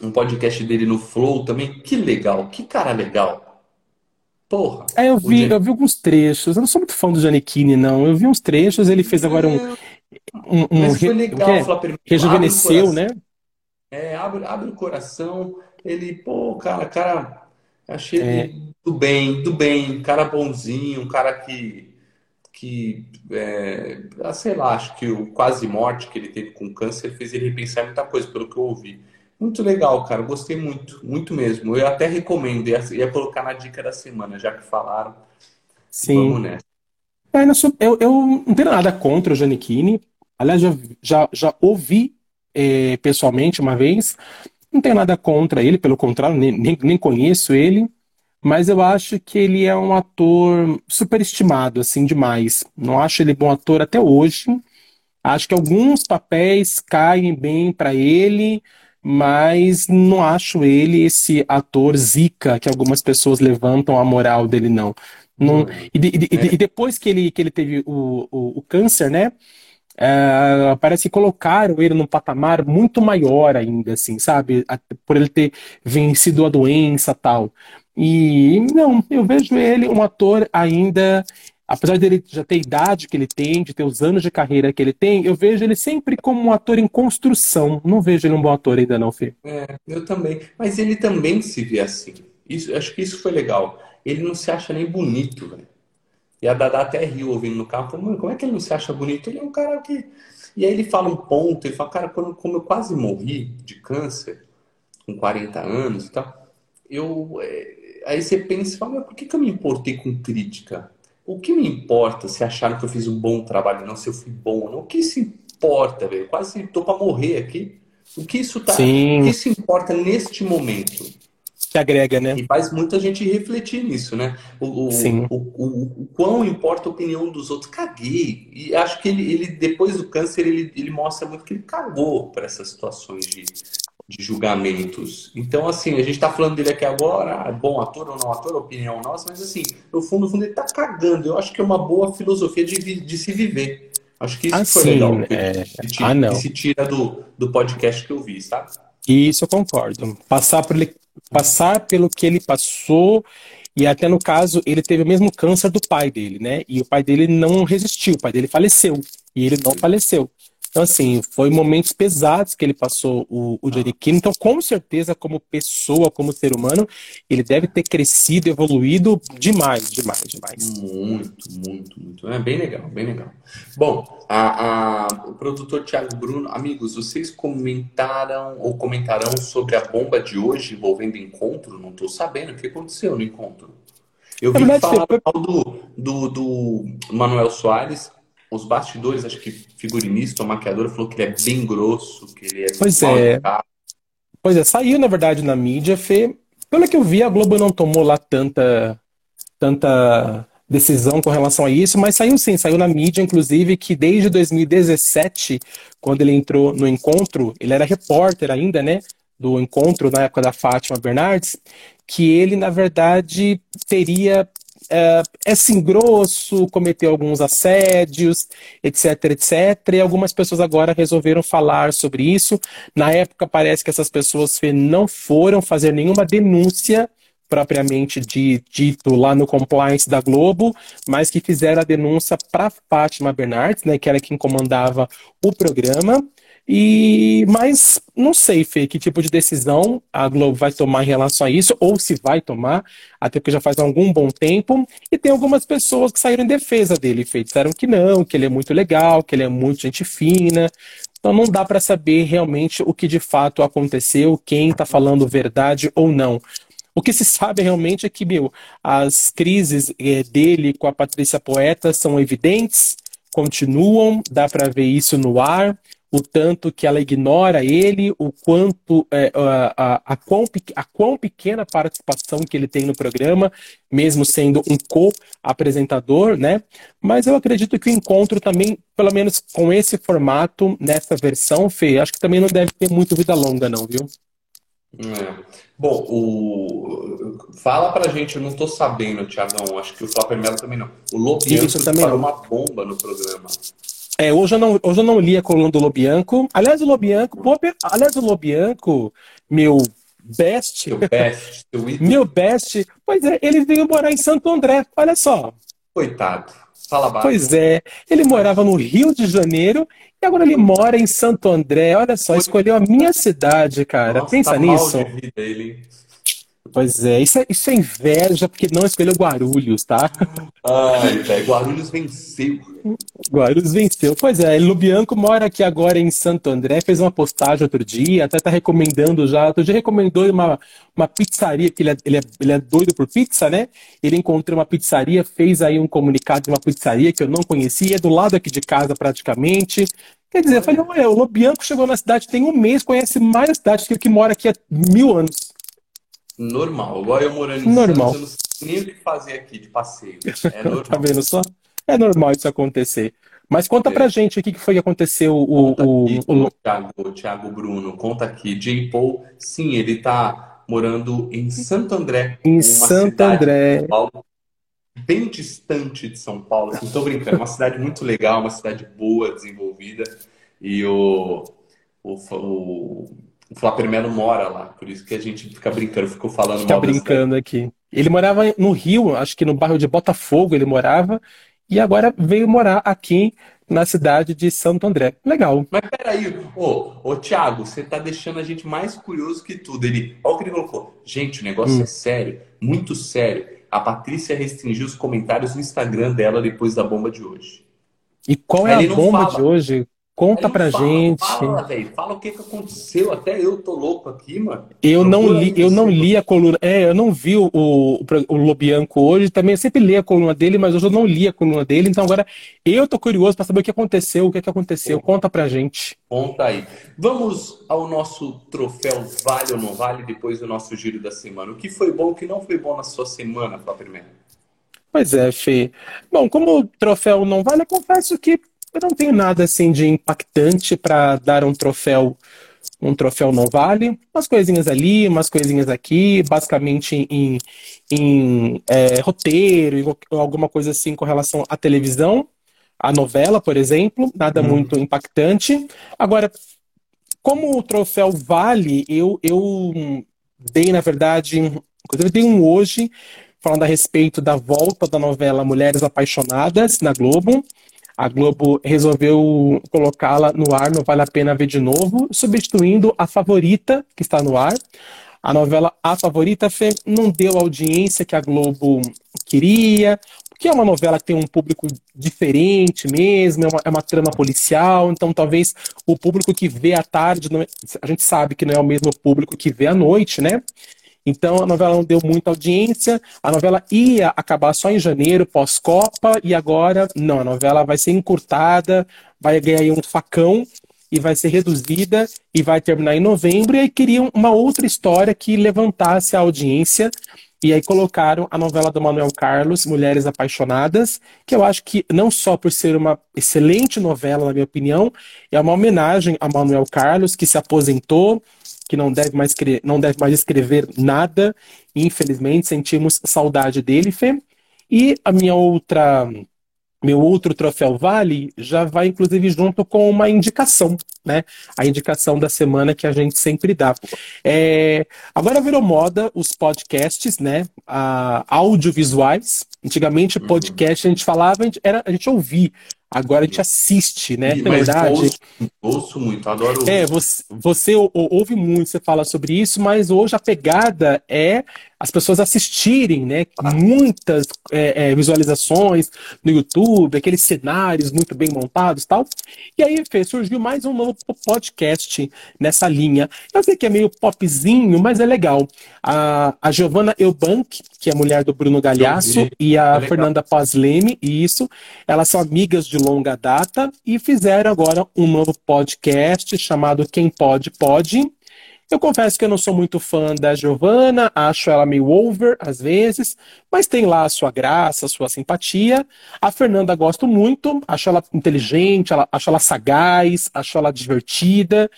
um podcast dele no Flow também. Que legal, que cara legal. Porra. É, eu vi, eu vi alguns trechos. Eu não sou muito fã do Giannichini, não. Eu vi uns trechos, ele fez agora um. um, um Mas foi legal, rejuvenesceu, né? É, abre, abre o coração. Ele, pô, cara, cara, achei é. ele do bem, do bem, cara bonzinho, um cara que, que é, sei lá, acho que o quase morte que ele teve com câncer fez ele repensar muita coisa, pelo que eu ouvi. Muito legal, cara. Gostei muito, muito mesmo. Eu até recomendo, ia, ia colocar na dica da semana, já que falaram. Sim. Vamos nessa. É, eu, eu não tenho nada contra o Giannichini. Aliás, já, já, já ouvi é, pessoalmente uma vez. Não tenho nada contra ele, pelo contrário, nem, nem, nem conheço ele. Mas eu acho que ele é um ator superestimado, assim, demais. Não acho ele bom ator até hoje. Acho que alguns papéis caem bem para ele, mas não acho ele esse ator zica que algumas pessoas levantam a moral dele, não. não e, e, e, e depois que ele, que ele teve o, o, o câncer, né? É, parece que colocaram ele num patamar muito maior ainda, assim, sabe? Por ele ter vencido a doença tal. E não, eu vejo ele um ator ainda apesar dele já ter a idade que ele tem, de ter os anos de carreira que ele tem, eu vejo ele sempre como um ator em construção. Não vejo ele um bom ator ainda, não, Fê. É, eu também. Mas ele também se vê assim. Isso, acho que isso foi legal. Ele não se acha nem bonito, velho. E a Dada até riu ouvindo no carro, falou, mano, como é que ele não se acha bonito? Ele é um cara que. E aí ele fala um ponto, ele fala, cara, quando, como eu quase morri de câncer, com 40 anos e tal, eu. É... Aí você pensa, fala, mas por que, que eu me importei com crítica? O que me importa se acharam que eu fiz um bom trabalho, não se eu fui bom ou não? O que se importa, velho? Quase tô para morrer aqui. O que isso tá? Sim. O que se importa neste momento? Que agrega, né? E faz muita gente refletir nisso, né? O, o, Sim. O, o, o, quão importa a opinião dos outros. Caguei. E acho que ele, ele depois do câncer, ele, ele mostra muito que ele cagou para essas situações de, de julgamentos. Então, assim, a gente está falando dele aqui agora, ah, bom ator ou não ator, opinião nossa, mas assim, no fundo, no fundo, ele está cagando. Eu acho que é uma boa filosofia de, de se viver. Acho que isso ah, foi legal. É... Que, que, ah, não. que se tira do, do podcast que eu vi, sabe? Isso eu concordo. Passar por ele, passar pelo que ele passou e até no caso ele teve o mesmo câncer do pai dele, né? E o pai dele não resistiu, o pai dele faleceu e ele não faleceu. Então, assim, foi momentos pesados que ele passou, o, o Jerry King. Então, com certeza, como pessoa, como ser humano, ele deve ter crescido, evoluído demais, demais, demais. Muito, muito, muito. É bem legal, bem legal. Bom, a, a, o produtor Thiago Bruno, amigos, vocês comentaram ou comentarão sobre a bomba de hoje envolvendo encontro? Não estou sabendo o que aconteceu no encontro. Eu vi verdade, falar do, do, do Manuel Soares os bastidores, acho que figurinista ou maquiador falou que ele é bem grosso, que ele é Pois é. Pois é, saiu na verdade na mídia, Fê. Pelo que eu vi, a Globo não tomou lá tanta tanta decisão com relação a isso, mas saiu sim, saiu na mídia, inclusive, que desde 2017, quando ele entrou no encontro, ele era repórter ainda, né? Do encontro na época da Fátima Bernardes, que ele, na verdade, teria é, é sim grosso, cometeu alguns assédios, etc, etc. E algumas pessoas agora resolveram falar sobre isso. Na época, parece que essas pessoas não foram fazer nenhuma denúncia propriamente de dito lá no compliance da Globo, mas que fizeram a denúncia para Fátima Bernardes, né, que era quem comandava o programa, e mas não sei, Fê, que tipo de decisão a Globo vai tomar em relação a isso, ou se vai tomar, até porque já faz algum bom tempo. E tem algumas pessoas que saíram em defesa dele, Fê, disseram que não, que ele é muito legal, que ele é muito gente fina. Então não dá para saber realmente o que de fato aconteceu, quem está falando verdade ou não. O que se sabe realmente é que, meu, as crises é, dele com a Patrícia Poeta são evidentes, continuam, dá para ver isso no ar o tanto que ela ignora ele, o quanto é, a, a, a, quão, a quão pequena participação que ele tem no programa, mesmo sendo um co-apresentador, né? Mas eu acredito que o encontro também, pelo menos com esse formato, nessa versão, Fê, acho que também não deve ter muito vida longa, não, viu? É. Bom, o... fala pra gente, eu não tô sabendo, Tiagão, acho que o Flávio Melo também não. O Lobianco disparou uma bomba no programa. É, hoje eu não, hoje eu não li a coluna do Lobianco. Aliás, o Lobianco, pô, aliás, o Lobianco meu best, Seu best, meu best, pois é, ele veio morar em Santo André. Olha só. Coitado. Fala baixo. Pois é, ele morava no Rio de Janeiro e agora ele mora em Santo André. Olha só, escolheu a minha cidade, cara. Nossa, Pensa tá mal nisso. de vida ele. Pois é, isso é, isso é inveja porque não escolheu Guarulhos, tá? Ai, velho, Guarulhos venceu. Guarulhos venceu. Pois é, Lubianco mora aqui agora em Santo André, fez uma postagem outro dia, até tá recomendando já. Outro dia recomendou uma, uma pizzaria, porque ele é, ele, é, ele é doido por pizza, né? Ele encontrou uma pizzaria, fez aí um comunicado de uma pizzaria que eu não conhecia, é do lado aqui de casa praticamente. Quer dizer, eu falei, olha, o Lobianco chegou na cidade tem um mês, conhece mais a cidade que o que mora aqui há mil anos. Normal. Agora eu morando em Normal. Santos, eu não sei nem o que fazer aqui de passeio. <laughs> É Tá normal. vendo só? É normal isso acontecer. Mas conta É. pra gente o que foi que aconteceu. O, o, aqui, o- o Thiago, o Thiago Bruno, conta aqui. J. Paul, sim, ele tá morando em Santo André, em Santo André. Paulo, bem distante de São Paulo. Não tô brincando, é uma cidade muito legal, uma cidade boa, desenvolvida. E o, o, o, o Flapper Melo mora lá, por isso que a gente fica brincando, ficou falando Fica mal brincando aqui. Ele morava no Rio, acho que no bairro de Botafogo ele morava, e agora veio morar aqui na cidade de Santo André. Legal. Mas peraí, ô, ô Thiago, você tá deixando a gente mais curioso que tudo. Ele, olha o que ele colocou. Gente, o negócio Hum. é sério, muito sério. A Patrícia restringiu os comentários no Instagram dela depois da bomba de hoje. E qual é Ele a bomba fala. de hoje? Conta Aí pra fala, gente. Fala, velho, fala o que que aconteceu. Até eu tô louco aqui, mano. Eu não li, eu não li a coluna. É, eu não vi o, o, o Lobianco hoje. Também eu sempre li a coluna dele, mas hoje eu não li a coluna dele. Então agora eu tô curioso pra saber o que aconteceu, o que que aconteceu. Conta pra gente. Conta aí. Vamos ao nosso troféu Vale ou Não Vale depois do nosso giro da semana. O que foi bom, o que não foi bom na sua semana, Man? Pois é, Fê. Bom, como o troféu não vale, eu confesso que eu não tenho nada assim de impactante para dar um troféu, um troféu não vale. Umas coisinhas ali, umas coisinhas aqui, basicamente em, em é, roteiro, alguma coisa assim com relação à televisão, à novela, por exemplo, nada Hum. muito impactante. Agora, como o troféu vale, eu, eu dei, na verdade, inclusive dei um hoje falando a respeito da volta da novela Mulheres Apaixonadas na Globo. A Globo resolveu colocá-la no ar, não vale a pena ver de novo, substituindo a Favorita, que está no ar. A novela A Favorita Fê, não deu a audiência que a Globo queria, porque é uma novela que tem um público diferente mesmo, é uma, é uma trama policial, então talvez o público que vê à tarde, não é- a gente sabe que não é o mesmo público que vê à noite, né? Então a novela não deu muita audiência, a novela ia acabar só em janeiro, pós-Copa, e agora não, a novela vai ser encurtada, vai ganhar um facão e vai ser reduzida e vai terminar em novembro, e aí queriam uma outra história que levantasse a audiência. E aí colocaram a novela do Manuel Carlos, Mulheres Apaixonadas, que eu acho que não só por ser uma excelente novela, na minha opinião, é uma homenagem a Manuel Carlos, que se aposentou, que não deve mais, não deve mais escrever nada, infelizmente, sentimos saudade dele, Fê. E a minha outra, meu outro troféu Vale já vai, inclusive, junto com uma indicação, né? A indicação da semana que a gente sempre dá. É, agora virou moda os podcasts, né? Ah, audiovisuais. Antigamente, Uhum. podcast a gente falava, a gente, era, a gente ouvia. Agora a gente assiste, né? Na mas verdade. ouço, ouço muito, adoro É, você, você ou- ou- ouve muito, você fala sobre isso, mas hoje a pegada é as pessoas assistirem, né? Muitas é, é, visualizações no YouTube, aqueles cenários muito bem montados e tal. E aí, Fê, surgiu mais um novo podcast nessa linha. Eu sei que é meio popzinho, mas é legal. A, a Giovanna Eubank, que é a mulher do Bruno Galhaço, e É a legal. Fernanda Paz-Leme, e isso, elas são amigas de longa data e fizeram agora um novo podcast chamado Quem Pode, Pode. Eu confesso que eu não sou muito fã da Giovanna, acho ela meio over às vezes, mas tem lá a sua graça, a sua simpatia. A Fernanda gosto muito, acho ela inteligente, ela- acho ela sagaz, acho ela divertida.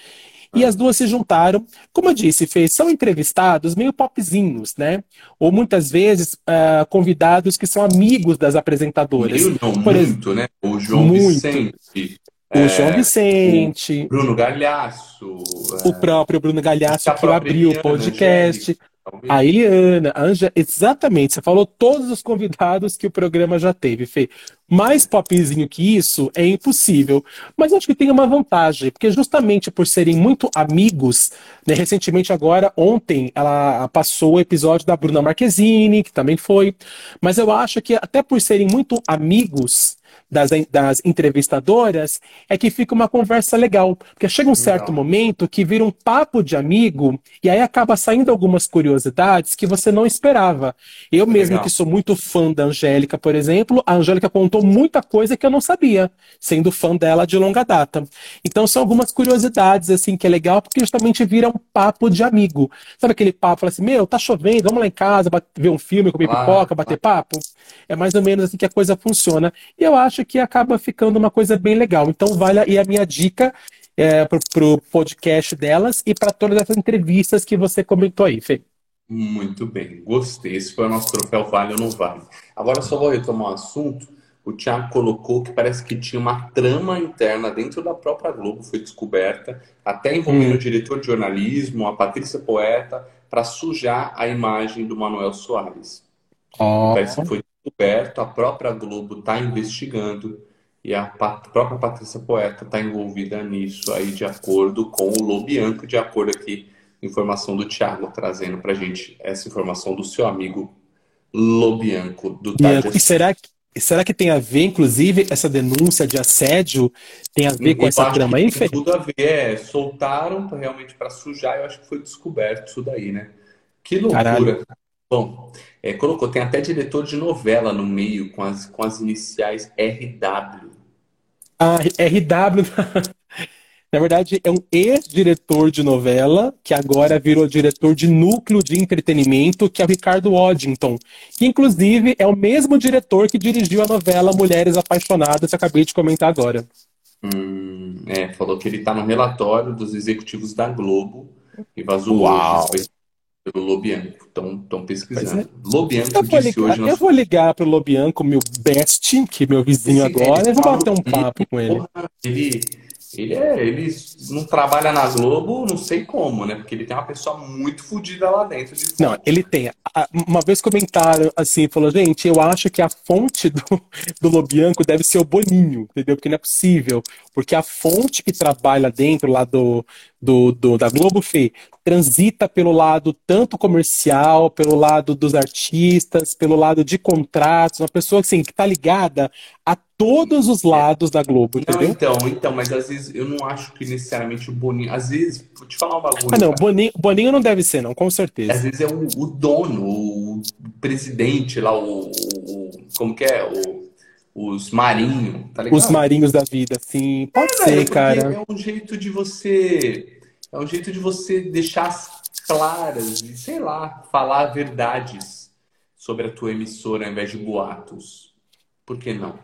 E as duas se juntaram. Como eu disse, Fê, são entrevistados meio popzinhos, né? Ou muitas vezes ah, convidados que são amigos das apresentadoras. Meio não, Por ex- muito, né? O João Muito. Vicente. O João Vicente, o Bruno Galhaço, o próprio Bruno Galhaço que abriu o podcast. A Eliana, a Anja, exatamente. Você falou todos os convidados que o programa já teve, Fê. Mais popzinho que isso é impossível. Mas acho que tem uma vantagem, porque justamente por serem muito amigos, né, recentemente agora, ontem, ela passou o episódio da Bruna Marquezine, que também foi. Mas eu acho que até por serem muito amigos das, das entrevistadoras, é que fica uma conversa legal. Porque chega um certo Legal. momento que vira um papo de amigo, e aí acaba saindo algumas curiosidades que você não esperava. Eu mesmo, Legal. que sou muito fã da Angélica, por exemplo, a Angélica contou muita coisa que eu não sabia, sendo fã dela de longa data. Então são algumas curiosidades, assim, que é legal, porque justamente vira um papo de amigo. Sabe aquele papo, fala assim, meu, tá chovendo, vamos lá em casa, ver um filme, comer pipoca, bater papo? É mais ou menos assim que a coisa funciona. E eu acho que acaba ficando uma coisa bem legal. Então vale aí a minha dica é, pro, pro podcast delas e para todas essas entrevistas que você comentou aí, Fê. Muito bem, gostei. Esse foi o nosso troféu Vale ou Não Vale. Agora só vou retomar o assunto. O Thiago colocou que parece que tinha uma trama interna dentro da própria Globo, foi descoberta, até envolvendo Hum. o diretor de jornalismo, a Patrícia Poeta, para sujar a imagem do Manuel Soares. Ó, Parece que foi descoberto, a própria Globo está investigando e a pa- própria Patrícia Poeta está envolvida nisso aí, de acordo com o Lobianco, de acordo aqui, informação do Thiago trazendo pra gente essa informação do seu amigo Lobianco, do Bianco, e será que, será que tem a ver, inclusive, essa denúncia de assédio tem a ver com essa trama aí, Fê? tudo a ver. É, soltaram realmente para sujar, eu acho que foi descoberto isso daí, né? Que Caralho. Bom, é, colocou, tem até diretor de novela no meio, com as, com as iniciais RW. A RW, <laughs> na verdade, é um ex-diretor de novela que agora virou diretor de núcleo de entretenimento, que é o Ricardo Waddington, que inclusive é o mesmo diretor que dirigiu a novela Mulheres Apaixonadas, que eu acabei de comentar agora. Hum, é, falou que ele está no relatório dos executivos da Globo e vazou Uau. hoje, pelo Lobianco. Estão pesquisando. é. Lobianco Eu vou disse ligar, hoje eu vou ligar pro Lobianco, meu best, que é meu vizinho Esse- agora, ele e vou bater um papo com ele. Porra, ele, ele, é, ele não trabalha na Globo, não sei como, né? Porque ele tem uma pessoa muito fodida lá dentro de Não, ele tem. Uma vez comentaram assim, falou, gente, eu acho que a fonte do, do Lobianco deve ser o Boninho, entendeu? Porque não é possível. Porque a fonte que trabalha dentro lá do, do, do- da Globo, Fê, transita pelo lado tanto comercial, pelo lado dos artistas, pelo lado de contratos, uma pessoa assim, que tá ligada a todos os lados da Globo, Não, entendeu? então, então, mas às vezes eu não acho que necessariamente o Boninho. Às vezes, vou te falar um bagulho. Ah, não, cara. Boninho, Boninho não deve ser, não, com certeza. Às vezes é o, o dono, o presidente lá, o, o- como que é? O, os Marinho, tá ligado? Os marinhos da vida, sim. Pode Velho, ser, porque cara. É um jeito de você. É um jeito de você deixar claras e, sei lá, falar verdades sobre a tua emissora ao invés de boatos. Por que não?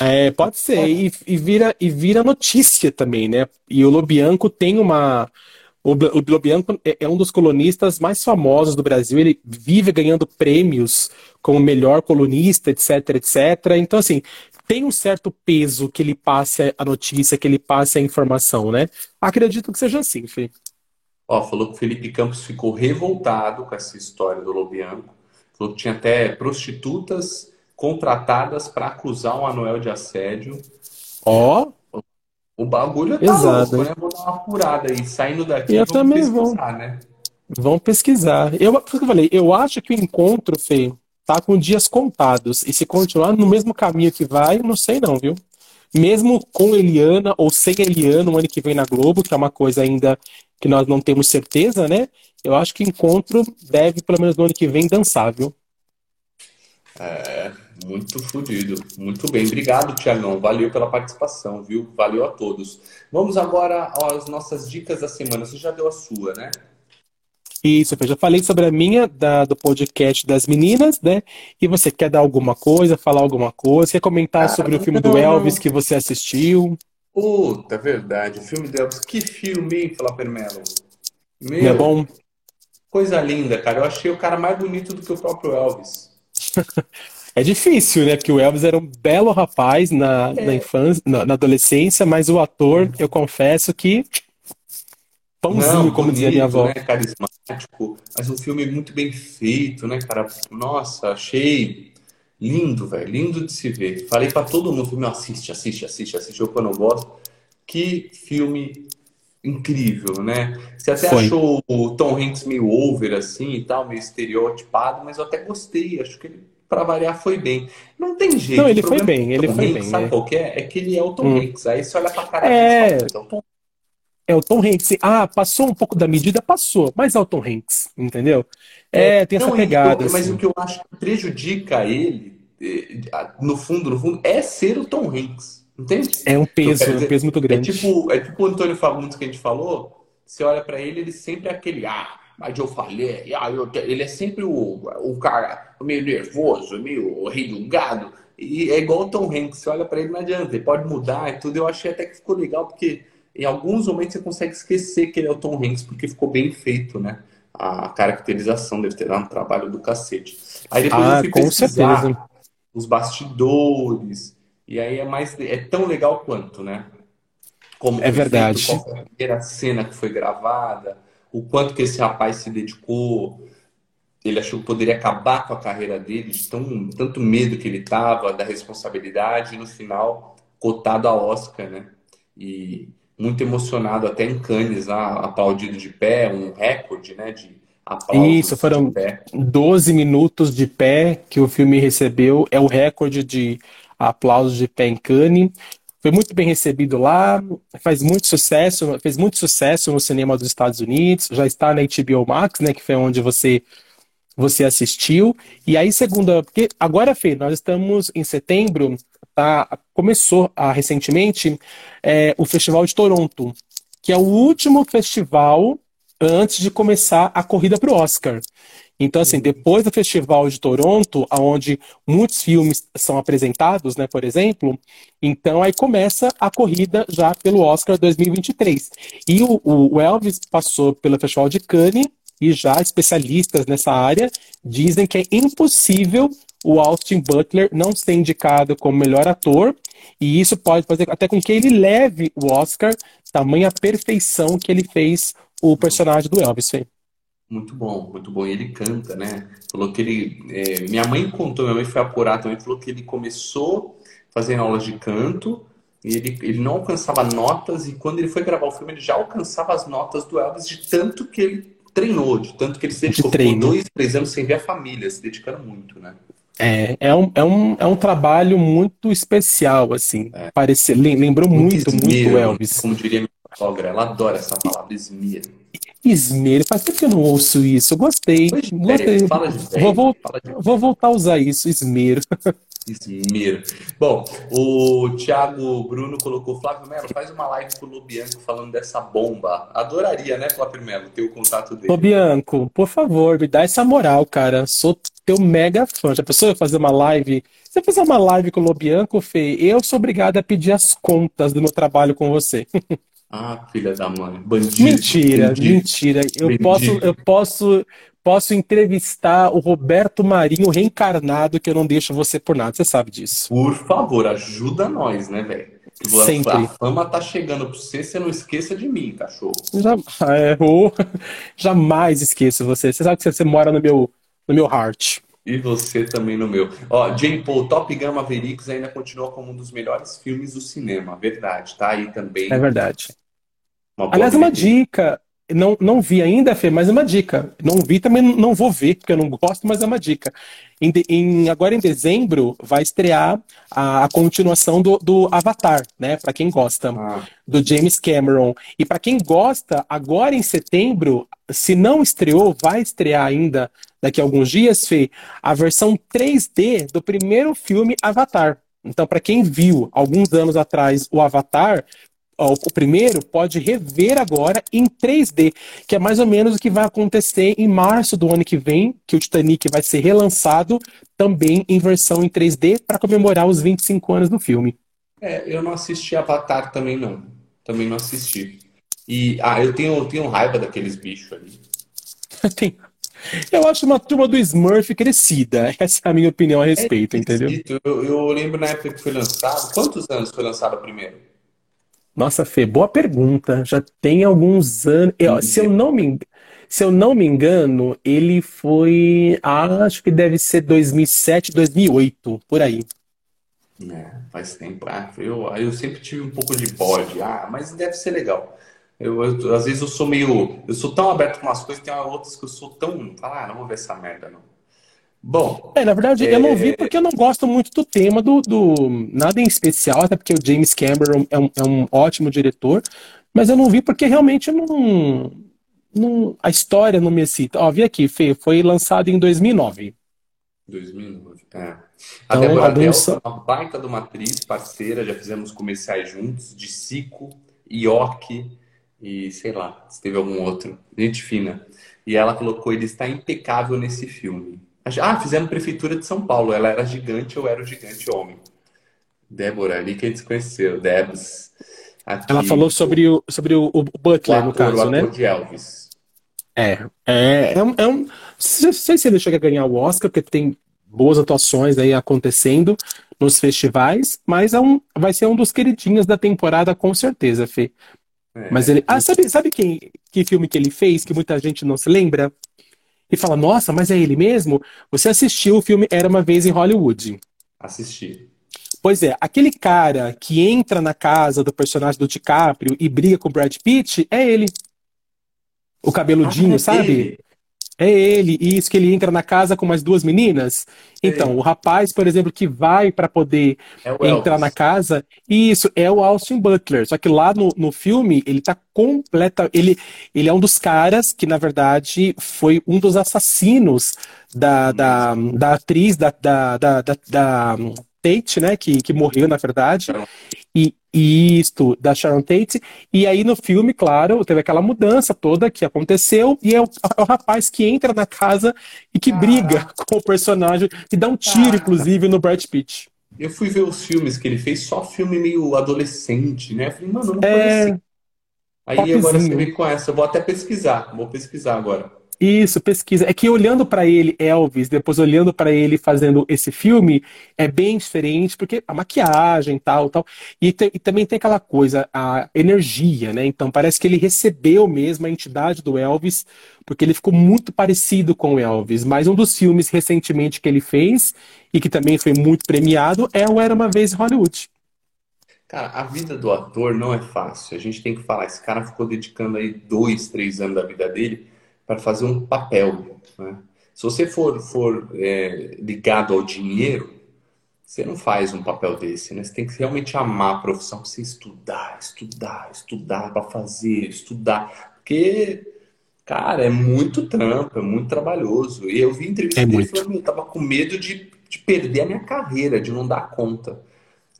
É, pode ser. E, e vira, e vira notícia também, né? E o Lobianco tem uma. O, o Lobianco é, é um dos colunistas mais famosos do Brasil. Ele vive ganhando prêmios como melhor colunista, etc, etc. Então, assim, tem um certo peso que ele passe a notícia, que ele passe a informação, né? Acredito que seja assim, Fê. Ó, falou que o Felipe Campos ficou revoltado com essa história do Lobianco. Falou que tinha até prostitutas contratadas para acusar o Anuel de assédio. Ó, O bagulho tá Exato, louco, né? Vou dar uma apurada aí. Saindo daqui, Eu vamos também vou. pesquisar, né? Vão pesquisar. Eu, isso que eu falei, eu acho que o encontro, Fê, tá com dias contados. E se continuar no mesmo caminho que vai, não sei não, viu? Mesmo com Eliana ou sem Eliana no ano que vem na Globo, que é uma coisa ainda que nós não temos certeza, né? Eu acho que o encontro deve, pelo menos no ano que vem, dançar, viu? É, muito fodido. Muito bem. Obrigado, Tiagão. Valeu pela participação, viu? Valeu a todos. Vamos agora às nossas dicas da semana. Você já deu a sua, né? Isso, eu já falei sobre a minha, da- do podcast das meninas, né? E você quer dar alguma coisa, falar alguma coisa, quer comentar sobre o filme do não, não. Elvis que você assistiu? Puta, é verdade. O filme do Elvis. Que filme, hein, Flapper Mello? Não é Meu, bom? coisa linda, cara. Eu achei o cara mais bonito do que o próprio Elvis. <laughs> É difícil, né? Porque o Elvis era um belo rapaz na, na infância, na, na adolescência, mas o ator, eu confesso que pãozinho, Não, como dizia minha avó. né? Carismático, mas um filme muito bem feito, né, cara? Nossa, achei lindo, velho, lindo de se ver. Falei pra todo mundo, meu, assiste, assiste, assiste, assiste, eu quando eu gosto. Que filme incrível, né? Você até Foi. achou o Tom Hanks meio over, assim, e tal, meio estereotipado, mas eu até gostei, acho que ele, pra variar, foi bem. Não tem jeito, Não, ele foi bem, do ele foi Hanks, bem, sabe né? qual que é? É que ele é o Tom Hum. Hanks, aí você olha pra cara e É, fala, "Mas é o Tom é Hanks. Ah, passou um pouco da medida, passou, mas é o Tom Hanks, entendeu? É, É, tem essa não, e pegada, eu- mas o assim. que eu acho que prejudica ele, eh, no fundo, no fundo, é ser o Tom Hanks. Entende? É um O que eu peso, quero é um dizer, peso muito é grande. tipo, é tipo o Antônio Fagundes que a gente falou. Você olha pra ele, ele sempre é aquele, ah, mas eu falei, ah, eu te-" ele é sempre o, o cara meio nervoso, meio rei do gado. E é igual o Tom Hanks, você olha pra ele, não adianta, ele pode mudar e tudo. Eu achei até que ficou legal, porque em alguns momentos você consegue esquecer que ele é o Tom Hanks, porque ficou bem feito, né? A caracterização dele ter dado um trabalho do cacete. Aí depois eu Ah, fui com certeza. os bastidores, e aí é mais, é tão legal quanto, né? Como É foi feito, verdade. qual foi a primeira cena que foi gravada, o quanto que esse rapaz se dedicou. Ele achou que poderia acabar com a carreira dele, de tão, tanto medo que ele tava, da responsabilidade, e no final, cotado a Oscar, né? E muito emocionado, até em Cannes, lá, aplaudido de pé, um recorde, né? De Isso, aplausos de foram pé. 12 minutos de pé que o filme recebeu, é o recorde de aplausos de pé em Cannes. Foi muito bem recebido lá, faz muito sucesso, fez muito sucesso no cinema dos Estados Unidos, já está na HBO Max, né, que foi onde você você assistiu. E aí, segunda, porque agora, Fê, nós estamos em setembro, tá? Começou ah, recentemente é, o Festival de Toronto, que é o último festival antes de começar a corrida para o Oscar. Então, assim, depois do Festival de Toronto, onde muitos filmes são apresentados, né, por exemplo, então aí começa a corrida já pelo Oscar 2023. E o, o Elvis passou pelo Festival de Cannes e já especialistas nessa área dizem que é impossível o Austin Butler não ser indicado como melhor ator, e isso pode fazer até com que ele leve o Oscar, tamanha perfeição que ele fez o personagem do Elvis. Fê. Muito bom, muito bom. E ele canta, né? Falou que ele. é, minha mãe contou, minha mãe foi apurar também, falou que ele começou fazendo aulas de canto e ele, ele não alcançava notas, e quando ele foi gravar o filme, ele já alcançava as notas do Elvis de tanto que ele treinou, de tanto que ele se De dedicou. Ficou treino. dois, três anos sem ver a família, se dedicando muito, né? É, é um, é um, é um trabalho muito especial, assim. É. Parece, lem- lembrou Muito muito, muito esmero, o Elvis. como diria minha sogra, ela adora essa palavra, esmero. Esmero, faz tempo que eu não ouço isso. Eu Gostei, gostei. fala de Vou, vol- fala de vou voltar a usar isso, esmero. <laughs> Esmero. Bom, o Thiago Bruno colocou, Flávio Melo, faz uma live com o Lobianco falando dessa bomba. Adoraria, né, Flávio Melo, ter o contato dele. Bianco, por favor, me dá essa moral, cara. Sou teu mega fã. Já pensou eu fazer uma live? Se eu fizer uma live com o Lobianco, Fê, eu sou obrigado a pedir as contas do meu trabalho com você. <laughs> Ah, filha da mãe. Bandido, Mentira, bandido, mentira. Eu posso, bandido. eu posso, posso entrevistar o Roberto Marinho reencarnado, que eu não deixo você por nada. Você sabe disso. Por favor, ajuda nós, né, velho? A Sempre. fama tá chegando pra você, você não esqueça de mim, cachorro. Já, é, ô, <laughs> jamais esqueço você. Você sabe que você mora no meu, no meu heart. E você também no meu. Ó, Jane Paul, Top Gun Mavericks ainda continua como um dos melhores filmes do cinema. Verdade, tá aí também. É verdade. Uma Aliás, uma dica. Não, não vi ainda, Fê, mas é uma dica. Não vi, também não vou ver, porque eu não gosto, mas é uma dica. Em em- agora em dezembro vai estrear a, a continuação do, do Avatar, né? Para quem gosta, Ah, do James Cameron. E para quem gosta, agora em setembro, se não estreou, vai estrear ainda daqui a alguns dias, Fê, a versão 3D do primeiro filme Avatar. Então, para quem viu alguns anos atrás o Avatar, ó, o primeiro pode rever agora em 3D, que é mais ou menos o que vai acontecer em março do ano que vem, que o Titanic vai ser relançado também em versão em 3D para comemorar os 25 anos do filme. É, eu não assisti Avatar também, não. Também não assisti. E, ah, eu tenho, eu tenho raiva daqueles bichos ali. <laughs> Tem- Eu acho uma turma do Smurf crescida. Essa é a minha opinião a respeito, é entendeu? Eu, eu, lembro na época que foi lançado. Quantos anos foi lançado o primeiro? Nossa, Fê, boa pergunta. Já tem alguns anos. Eu, se, eu não me, se eu não me engano, ele foi. Ah, acho que deve ser 2007, 2008, por aí. É, faz tempo. Ah, eu, eu sempre tive um pouco de bode. Ah, mas deve ser legal. Eu, eu, às vezes eu sou meio. Eu sou tão aberto com umas coisas, tem outras que eu sou tão. Ah, não vou ver essa merda, não. Bom. É, na verdade, é... eu não vi é, porque eu não gosto muito do tema do, do. Nada em especial, até porque o James Cameron é um, é um ótimo diretor, mas eu não vi porque realmente não. não a história não me excita. Ó, vi aqui, Fê, foi lançado em 2009. 2009, é. A então, Débora alguns... é uma baita de uma atriz, parceira, já fizemos comerciais juntos, de Cico, Ioki e sei lá, se teve algum outro. Gente fina. E ela colocou, ele está impecável nesse filme. Ah, fizemos Prefeitura de São Paulo. Ela era gigante, eu era o gigante homem. Débora, ali que a gente se conheceu. Debs. Aqui, Ela falou sobre o, sobre o, o Butler, o ator, no caso, o né? de Elvis. É, é, é um, é um. Não sei se ele chega a ganhar o Oscar, porque tem boas atuações aí acontecendo nos festivais, mas é um, vai ser um dos queridinhos da temporada, com certeza, Fê. É, mas ele. Ah, sabe, sabe quem, que filme que ele fez que muita gente não se lembra? E fala, nossa, mas é ele mesmo? Você assistiu o filme Era Uma Vez em Hollywood. Assisti. Pois é, aquele cara que entra na casa do personagem do DiCaprio e briga com o Brad Pitt é ele. O cabeludinho, ah, é sabe? Ele. É ele, e isso que ele entra na casa com mais duas meninas. Então, o rapaz, por exemplo, que vai para poder é entrar Elvis. na casa, isso é o Austin Butler. Só que lá no, no filme, ele tá completa. Ele, ele é um dos caras que, na verdade, foi um dos assassinos da, da, da atriz, da, da, da, da, da Tate, né? Que, que morreu, na verdade. E, isto, da Sharon Tate. E aí no filme, claro, teve aquela mudança toda que aconteceu. E é o, é o rapaz que entra na casa e que briga <laughs> com o personagem e dá um tiro, inclusive, no Brad Pitt. Eu fui ver os filmes que ele fez, só filme meio adolescente, né? Eu falei, mano, não é... conheci. Aí Popzinho. agora você me conhece, eu vou até pesquisar, vou pesquisar agora. Isso, pesquisa. É que olhando para ele, Elvis, depois olhando para ele fazendo esse filme, é bem diferente, porque a maquiagem tal, tal. E, te, e, também tem aquela coisa, a energia, né? Então parece que ele recebeu mesmo a entidade do Elvis, porque ele ficou muito parecido com o Elvis. Mas um dos filmes recentemente que ele fez, e que também foi muito premiado, é o Era Uma Vez Hollywood. Cara, a vida do ator não é fácil. A gente tem que falar, esse cara ficou dedicando aí dois, três anos da vida dele para fazer um papel. Né? Se você for, for é, ligado ao dinheiro, você não faz um papel desse, né? Você tem que realmente amar a profissão, você estudar, estudar, estudar para fazer, estudar. Porque, cara, é muito trampo, é muito trabalhoso. E eu vi entrevista é dele falando, eu tava com medo de, de perder a minha carreira, de não dar conta.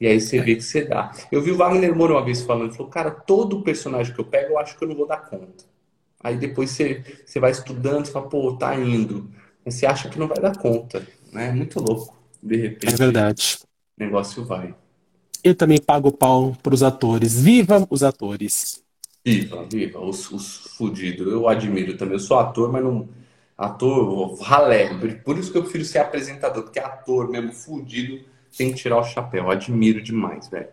E aí você é. vê que você dá. Eu vi o Wagner Moura uma vez falando, ele falou, cara, todo personagem que eu pego, eu acho que eu não vou dar conta. Aí depois você, você vai estudando, você fala, pô, tá indo. Mas você acha que não vai dar conta. Né? É muito louco. De repente. É verdade. O negócio vai. Eu também pago pau pros atores. Viva os atores. Viva, viva. Os, os fudidos. Eu admiro também. Eu sou ator, mas não. Ator ralé. Por isso que eu prefiro ser apresentador, porque ator mesmo fudido tem que tirar o chapéu. admiro demais, velho.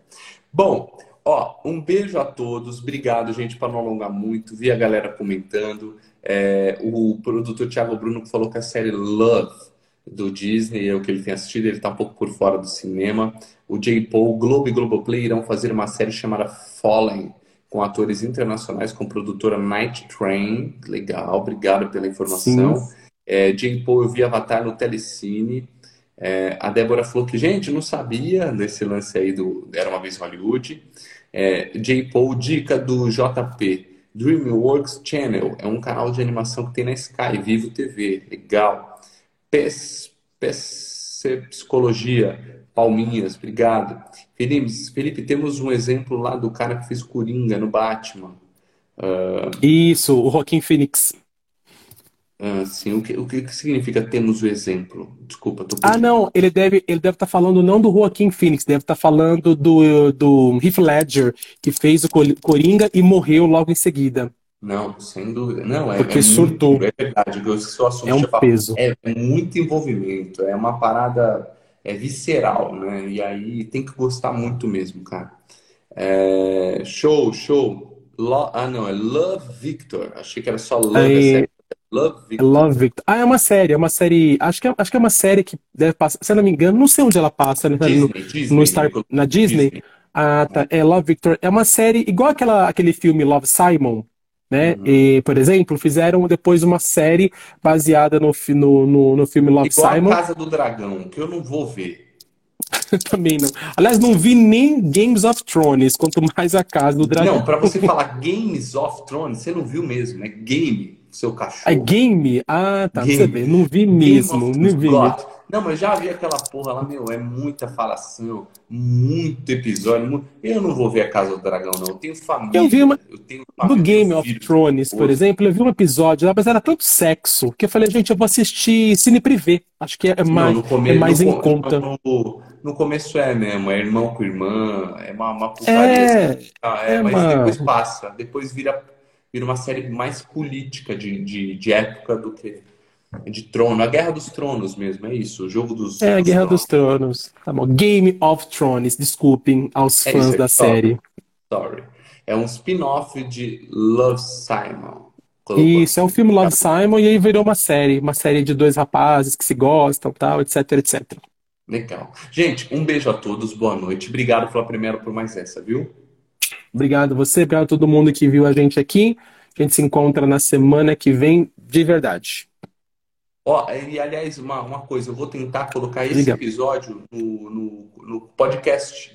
Bom, Ó, um beijo a todos. Obrigado, gente, para não alongar muito. Vi a galera comentando. É, o produtor Thiago Bruno falou que a série Love do Disney é o que ele tem assistido. Ele está um pouco por fora do cinema. O J. Paul, Globo e Globoplay irão fazer uma série chamada Fallen com atores internacionais, com produtora Night Train. Legal, obrigado pela informação. É, J. Paul, eu vi Avatar no Telecine. É, a Débora falou que, gente, não sabia desse lance aí do Era Uma Vez Hollywood. É, J. Paul, dica do JP. DreamWorks Channel é um canal de animação que tem na Sky, Vivo TV. Legal. PES, Psicologia, Palminhas, obrigado. Felipe, Felipe, temos um exemplo lá do cara que fez Coringa no Batman. Uh... Isso, o Joaquim Phoenix. Ah, sim. O que, o que significa temos o exemplo? Desculpa, tô Ah, não, ele deve ele deve estar tá falando não do Joaquim Phoenix, deve estar tá falando do, do Heath Ledger, que fez o Coringa e morreu logo em seguida. Não, sem dúvida. Não, é, Porque é surtou. muito, é verdade. O que o assunto É um peso. é muito envolvimento, é uma parada é visceral, né? E aí tem que gostar muito mesmo, cara. É, show, show. Lo- ah, não, é Love Victor. Achei que era só Love, é Aí, sério. Love Victor. Love Victor. Ah, é uma série, é uma série. Acho que é, acho que é uma série que deve passar, se eu não me engano, não sei onde ela passa, né? No, Disney, no Disney, Star, ele colocou na Disney. Disney. Ah, tá. É Love Victor. É uma série igual aquela, aquele filme Love Simon, né? Uhum. E, por exemplo, fizeram depois uma série baseada no, no, no, no filme Love Igual a Simon. Casa do Dragão, que eu não vou ver. <laughs> Também não. Aliás, não vi nem Games of Thrones, quanto mais a Casa do Não, Dragão. pra você <laughs> falar Games of Thrones, você não viu mesmo, né? Game, seu É cachorro. game? Ah, tá. Pra você Game. ver, não vi Game mesmo, não vi. Não, mas já vi aquela porra lá, meu, é muita falação, muito episódio. mu- Eu não vou ver a Casa do Dragão, não. Eu tenho Eu vi uma. família, eu tenho Do família, Game tenho of Thrones, por exemplo, eu vi um episódio lá, mas era tanto sexo que eu falei, gente, eu vou assistir Cine Privé. Acho que é Não, mais, no é começo, mais no, em co- conta. no, no começo é mesmo, é irmão com irmã, é uma, uma putaria assim, É, tá? É, é mas depois passa, depois vira, vira uma série mais política de, de, de época do que de trono, a Guerra dos Tronos mesmo, é isso, o jogo dos, É a Guerra dos Tronos. Tá bom. Game of Thrones, desculpem aos É isso fãs aí, da sorry, série. sorry. É um spin-off de Love, Simon. Colocou Isso, é um filme Tá Love Simon e aí virou uma série, uma série de dois rapazes que se gostam, tal, etc, etc. Legal. Gente, um beijo a todos, boa noite. Obrigado pela primeira por mais essa, viu? Obrigado a você, obrigado a todo mundo que viu a gente aqui. A gente se encontra na semana que vem, de verdade. Ó, e aliás, uma, uma coisa, eu vou tentar colocar esse Diga. episódio no, no, no podcast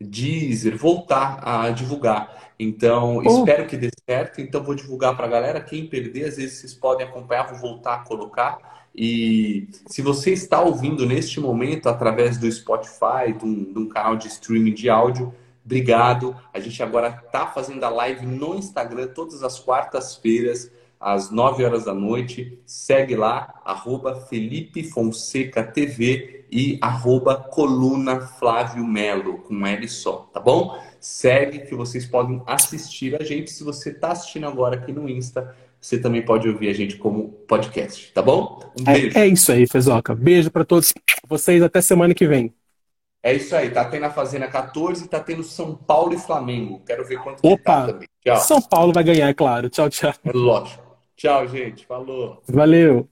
Deezer, voltar a divulgar. Então, Oh, espero que dê certo. Então, vou divulgar para a galera. Quem perder, às vezes vocês podem acompanhar, vou voltar a colocar. E se você está ouvindo neste momento através do Spotify, de um, de um canal de streaming de áudio, obrigado. A gente agora está fazendo a live no Instagram todas as quartas-feiras, às 9 horas da noite. Segue lá, arroba Felipe Fonseca TV e arroba Coluna Flávio Melo, com L só, tá bom? Segue que vocês podem assistir a gente. Se você está assistindo agora aqui no Insta, você também pode ouvir a gente como podcast, tá bom? Um é, beijo. é isso aí, Fezoca. Beijo pra todos vocês, até semana que vem. É isso aí, tá tendo a Fazenda 14 e tá tendo São Paulo e Flamengo. Quero ver quanto tá Opa, também. Tchau. São Paulo vai ganhar, é claro. Tchau, tchau. Lógico. Tchau, gente. Falou. Valeu.